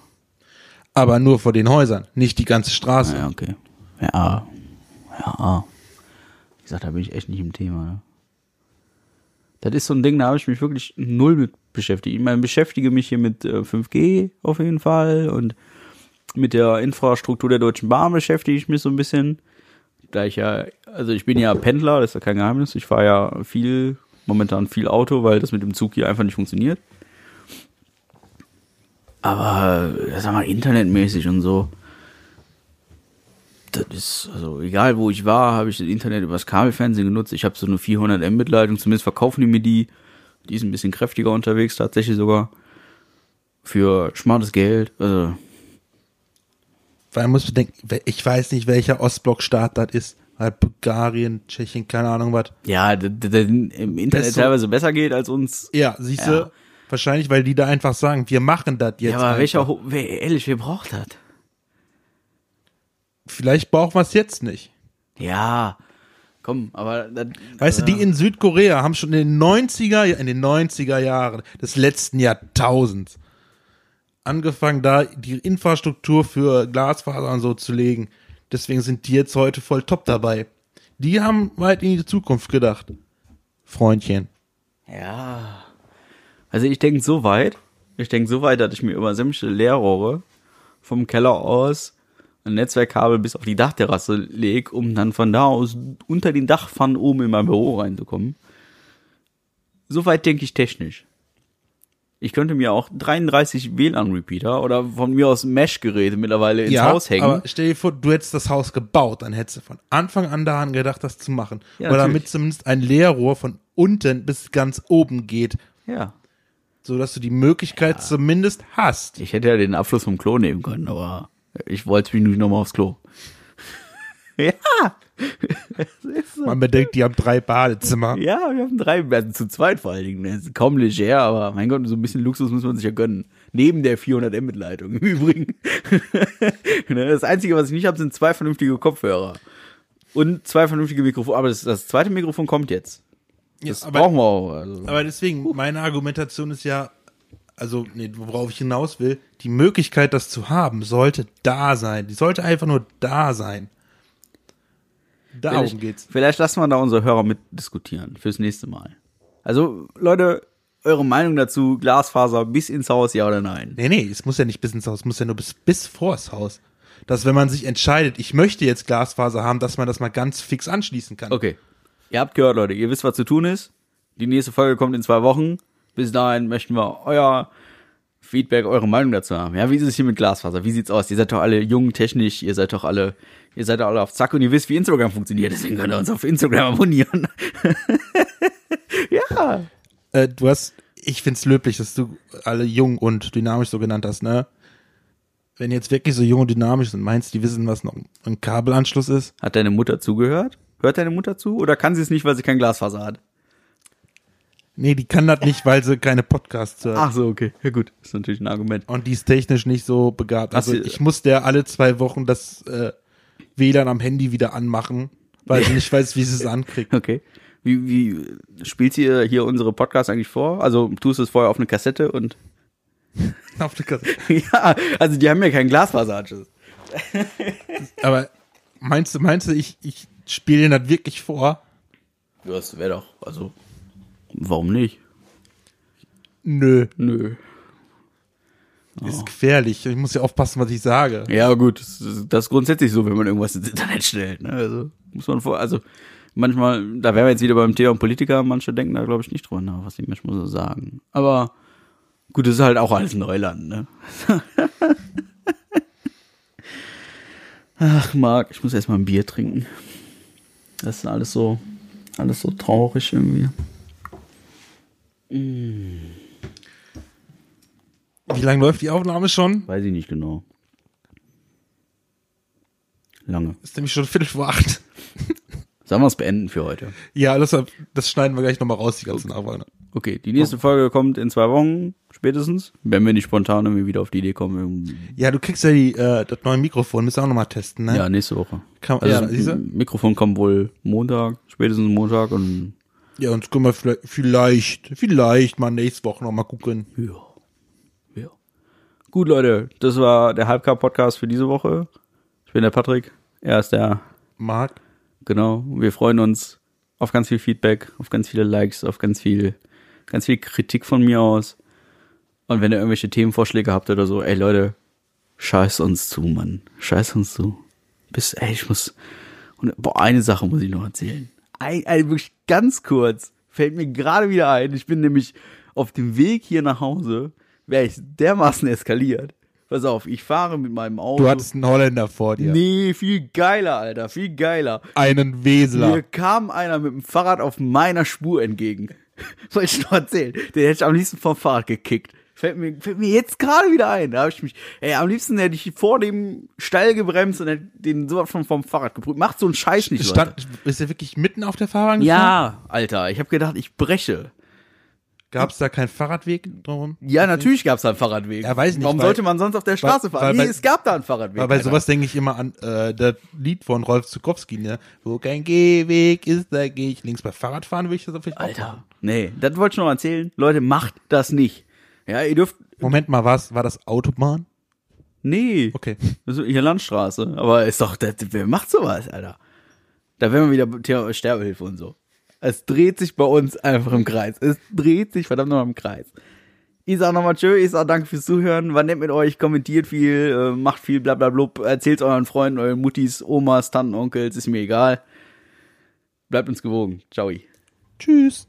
Aber nur vor den Häusern, nicht die ganze Straße. Ja, okay. Ja, ja. Wie gesagt, da bin ich echt nicht im Thema. Ne? Das ist so ein Ding, da habe ich mich wirklich null mit beschäftigt. Ich meine, beschäftige mich hier mit äh, 5G auf jeden Fall und mit der Infrastruktur der Deutschen Bahn beschäftige ich mich so ein bisschen. Da ich ja, also ich bin ja Pendler, das ist ja kein Geheimnis. Ich fahre ja viel, momentan viel Auto, weil das mit dem Zug hier einfach nicht funktioniert. Aber, sag mal, internetmäßig und so. Das ist, also egal wo ich war, habe ich das Internet übers Kabelfernsehen genutzt. Ich habe so eine 400 Mbit-Leitung, zumindest verkaufen die mir die. Die ist ein bisschen kräftiger unterwegs, tatsächlich sogar. Für schmales Geld. Also, Weil man muss bedenken, ich weiß nicht, welcher Ostblock-Staat das ist. Halt Bulgarien, Tschechien, keine Ahnung was. ja, im Internet so- teilweise besser geht als uns. Ja, siehst du, Ja. wahrscheinlich, weil die da einfach sagen, wir machen das jetzt. Ja, aber einfach. welcher, wer, ehrlich, wer braucht das? Vielleicht brauchen wir es jetzt nicht. Ja, komm, aber das, Weißt du, die in Südkorea haben schon in den 90er, in den 90er Jahren des letzten Jahrtausends angefangen, da die Infrastruktur für Glasfaser und so zu legen. Deswegen sind die jetzt heute voll top dabei. Die haben weit in die Zukunft gedacht. Freundchen. Ja. Also ich denke so weit, ich denke so weit, dass ich mir über sämtliche Leerrohre vom Keller aus ein Netzwerkkabel bis auf die Dachterrasse leg, um dann von da aus unter den Dachpfannen oben in mein Büro reinzukommen. So weit denke ich technisch. Ich könnte mir auch 33 WLAN-Repeater oder von mir aus Mesh-Geräte mittlerweile ins Haus hängen. aber stell dir vor, du hättest das Haus gebaut, dann hättest du von Anfang an daran gedacht, das zu machen. Ja, Oder damit natürlich. zumindest ein Leerrohr von unten bis ganz oben geht, ja. so dass du die Möglichkeit zumindest hast. Ich hätte ja den Abfluss vom Klo nehmen können, aber ich wollte mich nicht nochmal aufs Klo. ja. Man bedenkt, die haben drei Badezimmer. Ja, wir haben drei, also zu zweit vor allen Dingen. Das ist kaum leger, aber mein Gott, so ein bisschen Luxus muss man sich ja gönnen. Neben der 400 Mbit-Leitung im Übrigen. Ne, das Einzige, was ich nicht habe, sind zwei vernünftige Kopfhörer. Und zwei vernünftige Mikrofone. Aber das, das zweite Mikrofon kommt jetzt. Das aber- brauchen wir auch. Also. Aber deswegen, meine Argumentation ist ja, also, nee, worauf ich hinaus will, die Möglichkeit, das zu haben, sollte da sein. Die sollte einfach nur da sein. Darum vielleicht, geht's. Vielleicht lassen wir da unsere Hörer mit diskutieren fürs nächste Mal. Also, Leute, eure Meinung dazu, Glasfaser bis ins Haus, ja oder nein? Nee, nee, es muss ja nicht bis ins Haus, es muss ja nur bis, bis vors Haus. Dass, wenn man sich entscheidet, ich möchte jetzt Glasfaser haben, dass man das mal ganz fix anschließen kann. Okay. Ihr habt gehört, Leute. Ihr wisst, was zu tun ist. Die nächste Folge kommt in zwei Wochen. Bis dahin möchten wir euer Feedback, eure Meinung dazu haben. Ja, wie ist es hier mit Glasfaser? Wie sieht's aus? Ihr seid doch alle jung, technisch. Ihr seid doch alle, ihr seid alle auf Zack und ihr wisst, wie Instagram funktioniert. Deswegen könnt ihr uns auf Instagram abonnieren. ja. Äh, du hast, ich find's löblich, dass du alle jung und dynamisch so genannt hast, ne? Wenn jetzt wirklich so jung und dynamisch sind, meinst du, die wissen, was noch ein Kabelanschluss ist? Hat deine Mutter zugehört? Hört deine Mutter zu? Oder kann sie es nicht, weil sie kein Glasfaser hat? Nee, die kann das nicht, weil sie keine Podcasts hört. Ach so, okay. Ja gut. ist natürlich ein Argument. Und die ist technisch nicht so begabt. Also ich muss der alle zwei Wochen das äh, WLAN am Handy wieder anmachen, weil sie nicht weiß, wie sie es ankriegt. Okay. Wie, wie spielt sie hier unsere Podcasts eigentlich vor? Also tust du es vorher auf eine Kassette und Auf der Kasse. ja, also die haben ja keinen Glasfaseranschluss. Aber meinst du, meinst du, ich, ich spiele das wirklich vor? Ja, Das wäre doch, also warum nicht? Nö, Nö. Ist gefährlich. Ich muss ja aufpassen, was ich sage. Ja gut, das, ist- das ist grundsätzlich so, wenn man irgendwas ins Internet stellt. Ne? Also muss man vor, also manchmal, da wären wir jetzt wieder beim Thema Politiker, manche denken da glaube ich nicht drüber nach, was die manchmal so sagen. Aber gut, das ist halt auch alles Neuland, ne? Ach, Marc, ich muss erstmal ein Bier trinken. Das ist alles so, alles so traurig irgendwie. Wie lange läuft die Aufnahme schon? Weiß ich nicht genau. Lange. Ist nämlich schon Viertel vor acht. Sollen wir es beenden für heute? Ja, deshalb, das schneiden wir gleich nochmal raus, die ganzen Aufnahmen. Okay, die nächste Folge kommt in zwei Wochen spätestens, wenn wir nicht spontan irgendwie wieder auf die Idee kommen. Ja, du kriegst ja die, äh, das neue Mikrofon, müssen wir auch nochmal testen, ne? Ja, nächste Woche. Kann, Also ja, das siehst du? Mikrofon kommt wohl Montag, spätestens Montag und ja, uns können wir vielleicht, vielleicht, vielleicht mal nächste Woche nochmal gucken. ja. Gut, Leute, das war der Halbcar-Podcast für diese Woche. Ich bin der Patrick, er ist der, Marc, genau. Wir freuen uns auf ganz viel Feedback, auf ganz viele Likes, auf ganz viel, ganz viel Kritik von mir aus. Und wenn ihr irgendwelche Themenvorschläge habt oder so, ey Leute, scheiß uns zu, Mann. Scheiß uns zu. Bis, ey, ich muss, und, boah, eine Sache muss ich noch erzählen. Ein, ein, wirklich ganz kurz. Fällt mir gerade wieder ein. Ich bin nämlich auf dem Weg hier nach Hause, wäre ich dermaßen eskaliert. Pass auf, ich fahre mit meinem Auto. du hattest einen Holländer vor dir. Nee, viel geiler, Alter, viel geiler. Einen Weseler. Mir kam einer mit dem Fahrrad auf meiner Spur entgegen. Wollte ich noch erzählen. Den hätte ich am liebsten vom Fahrrad gekickt. Fällt mir, fällt mir jetzt gerade wieder ein. Da habe ich mich, ey, am liebsten hätte ich vor dem Stall gebremst und hätte den sowas von vom Fahrrad geprüft. Macht so einen Scheiß nicht, Leute. Stand, ist er wirklich mitten auf der Fahrbahn gefahren? Ja, Alter, ich habe gedacht, ich breche. Gab es da keinen Fahrradweg drum? Ja, natürlich gab's da einen Fahrradweg. Ja, weiß nicht, Warum weil- sollte man sonst auf der Straße weil- fahren? weil nee, bei- es gab da einen Fahrradweg. Weil bei Alter. sowas denke ich immer an äh, das Lied von Rolf Zukowski, ne? Wo kein Gehweg ist, da gehe ich links. Bei Fahrradfahren würde ich das auf jeden Fall auch machen. Alter, nee, das wollte ich noch erzählen. Leute, macht das nicht. Ja, ihr dürft, Moment mal, was? War das Autobahn? nee, Okay. das ist hier Landstraße. Aber ist doch, das, wer macht sowas, Alter? Da wären wir wieder Sterbehilfe und so. Es dreht sich bei uns einfach im Kreis. Es dreht sich verdammt noch im Kreis. Ich sag nochmal tschö, ich sag danke fürs Zuhören, war nett mit euch, kommentiert viel, äh, macht viel, bla bla blub, erzählt euren Freunden, euren Muttis, Omas, Tanten, Onkels, ist mir egal. Bleibt uns gewogen. Ciao. Tschüss.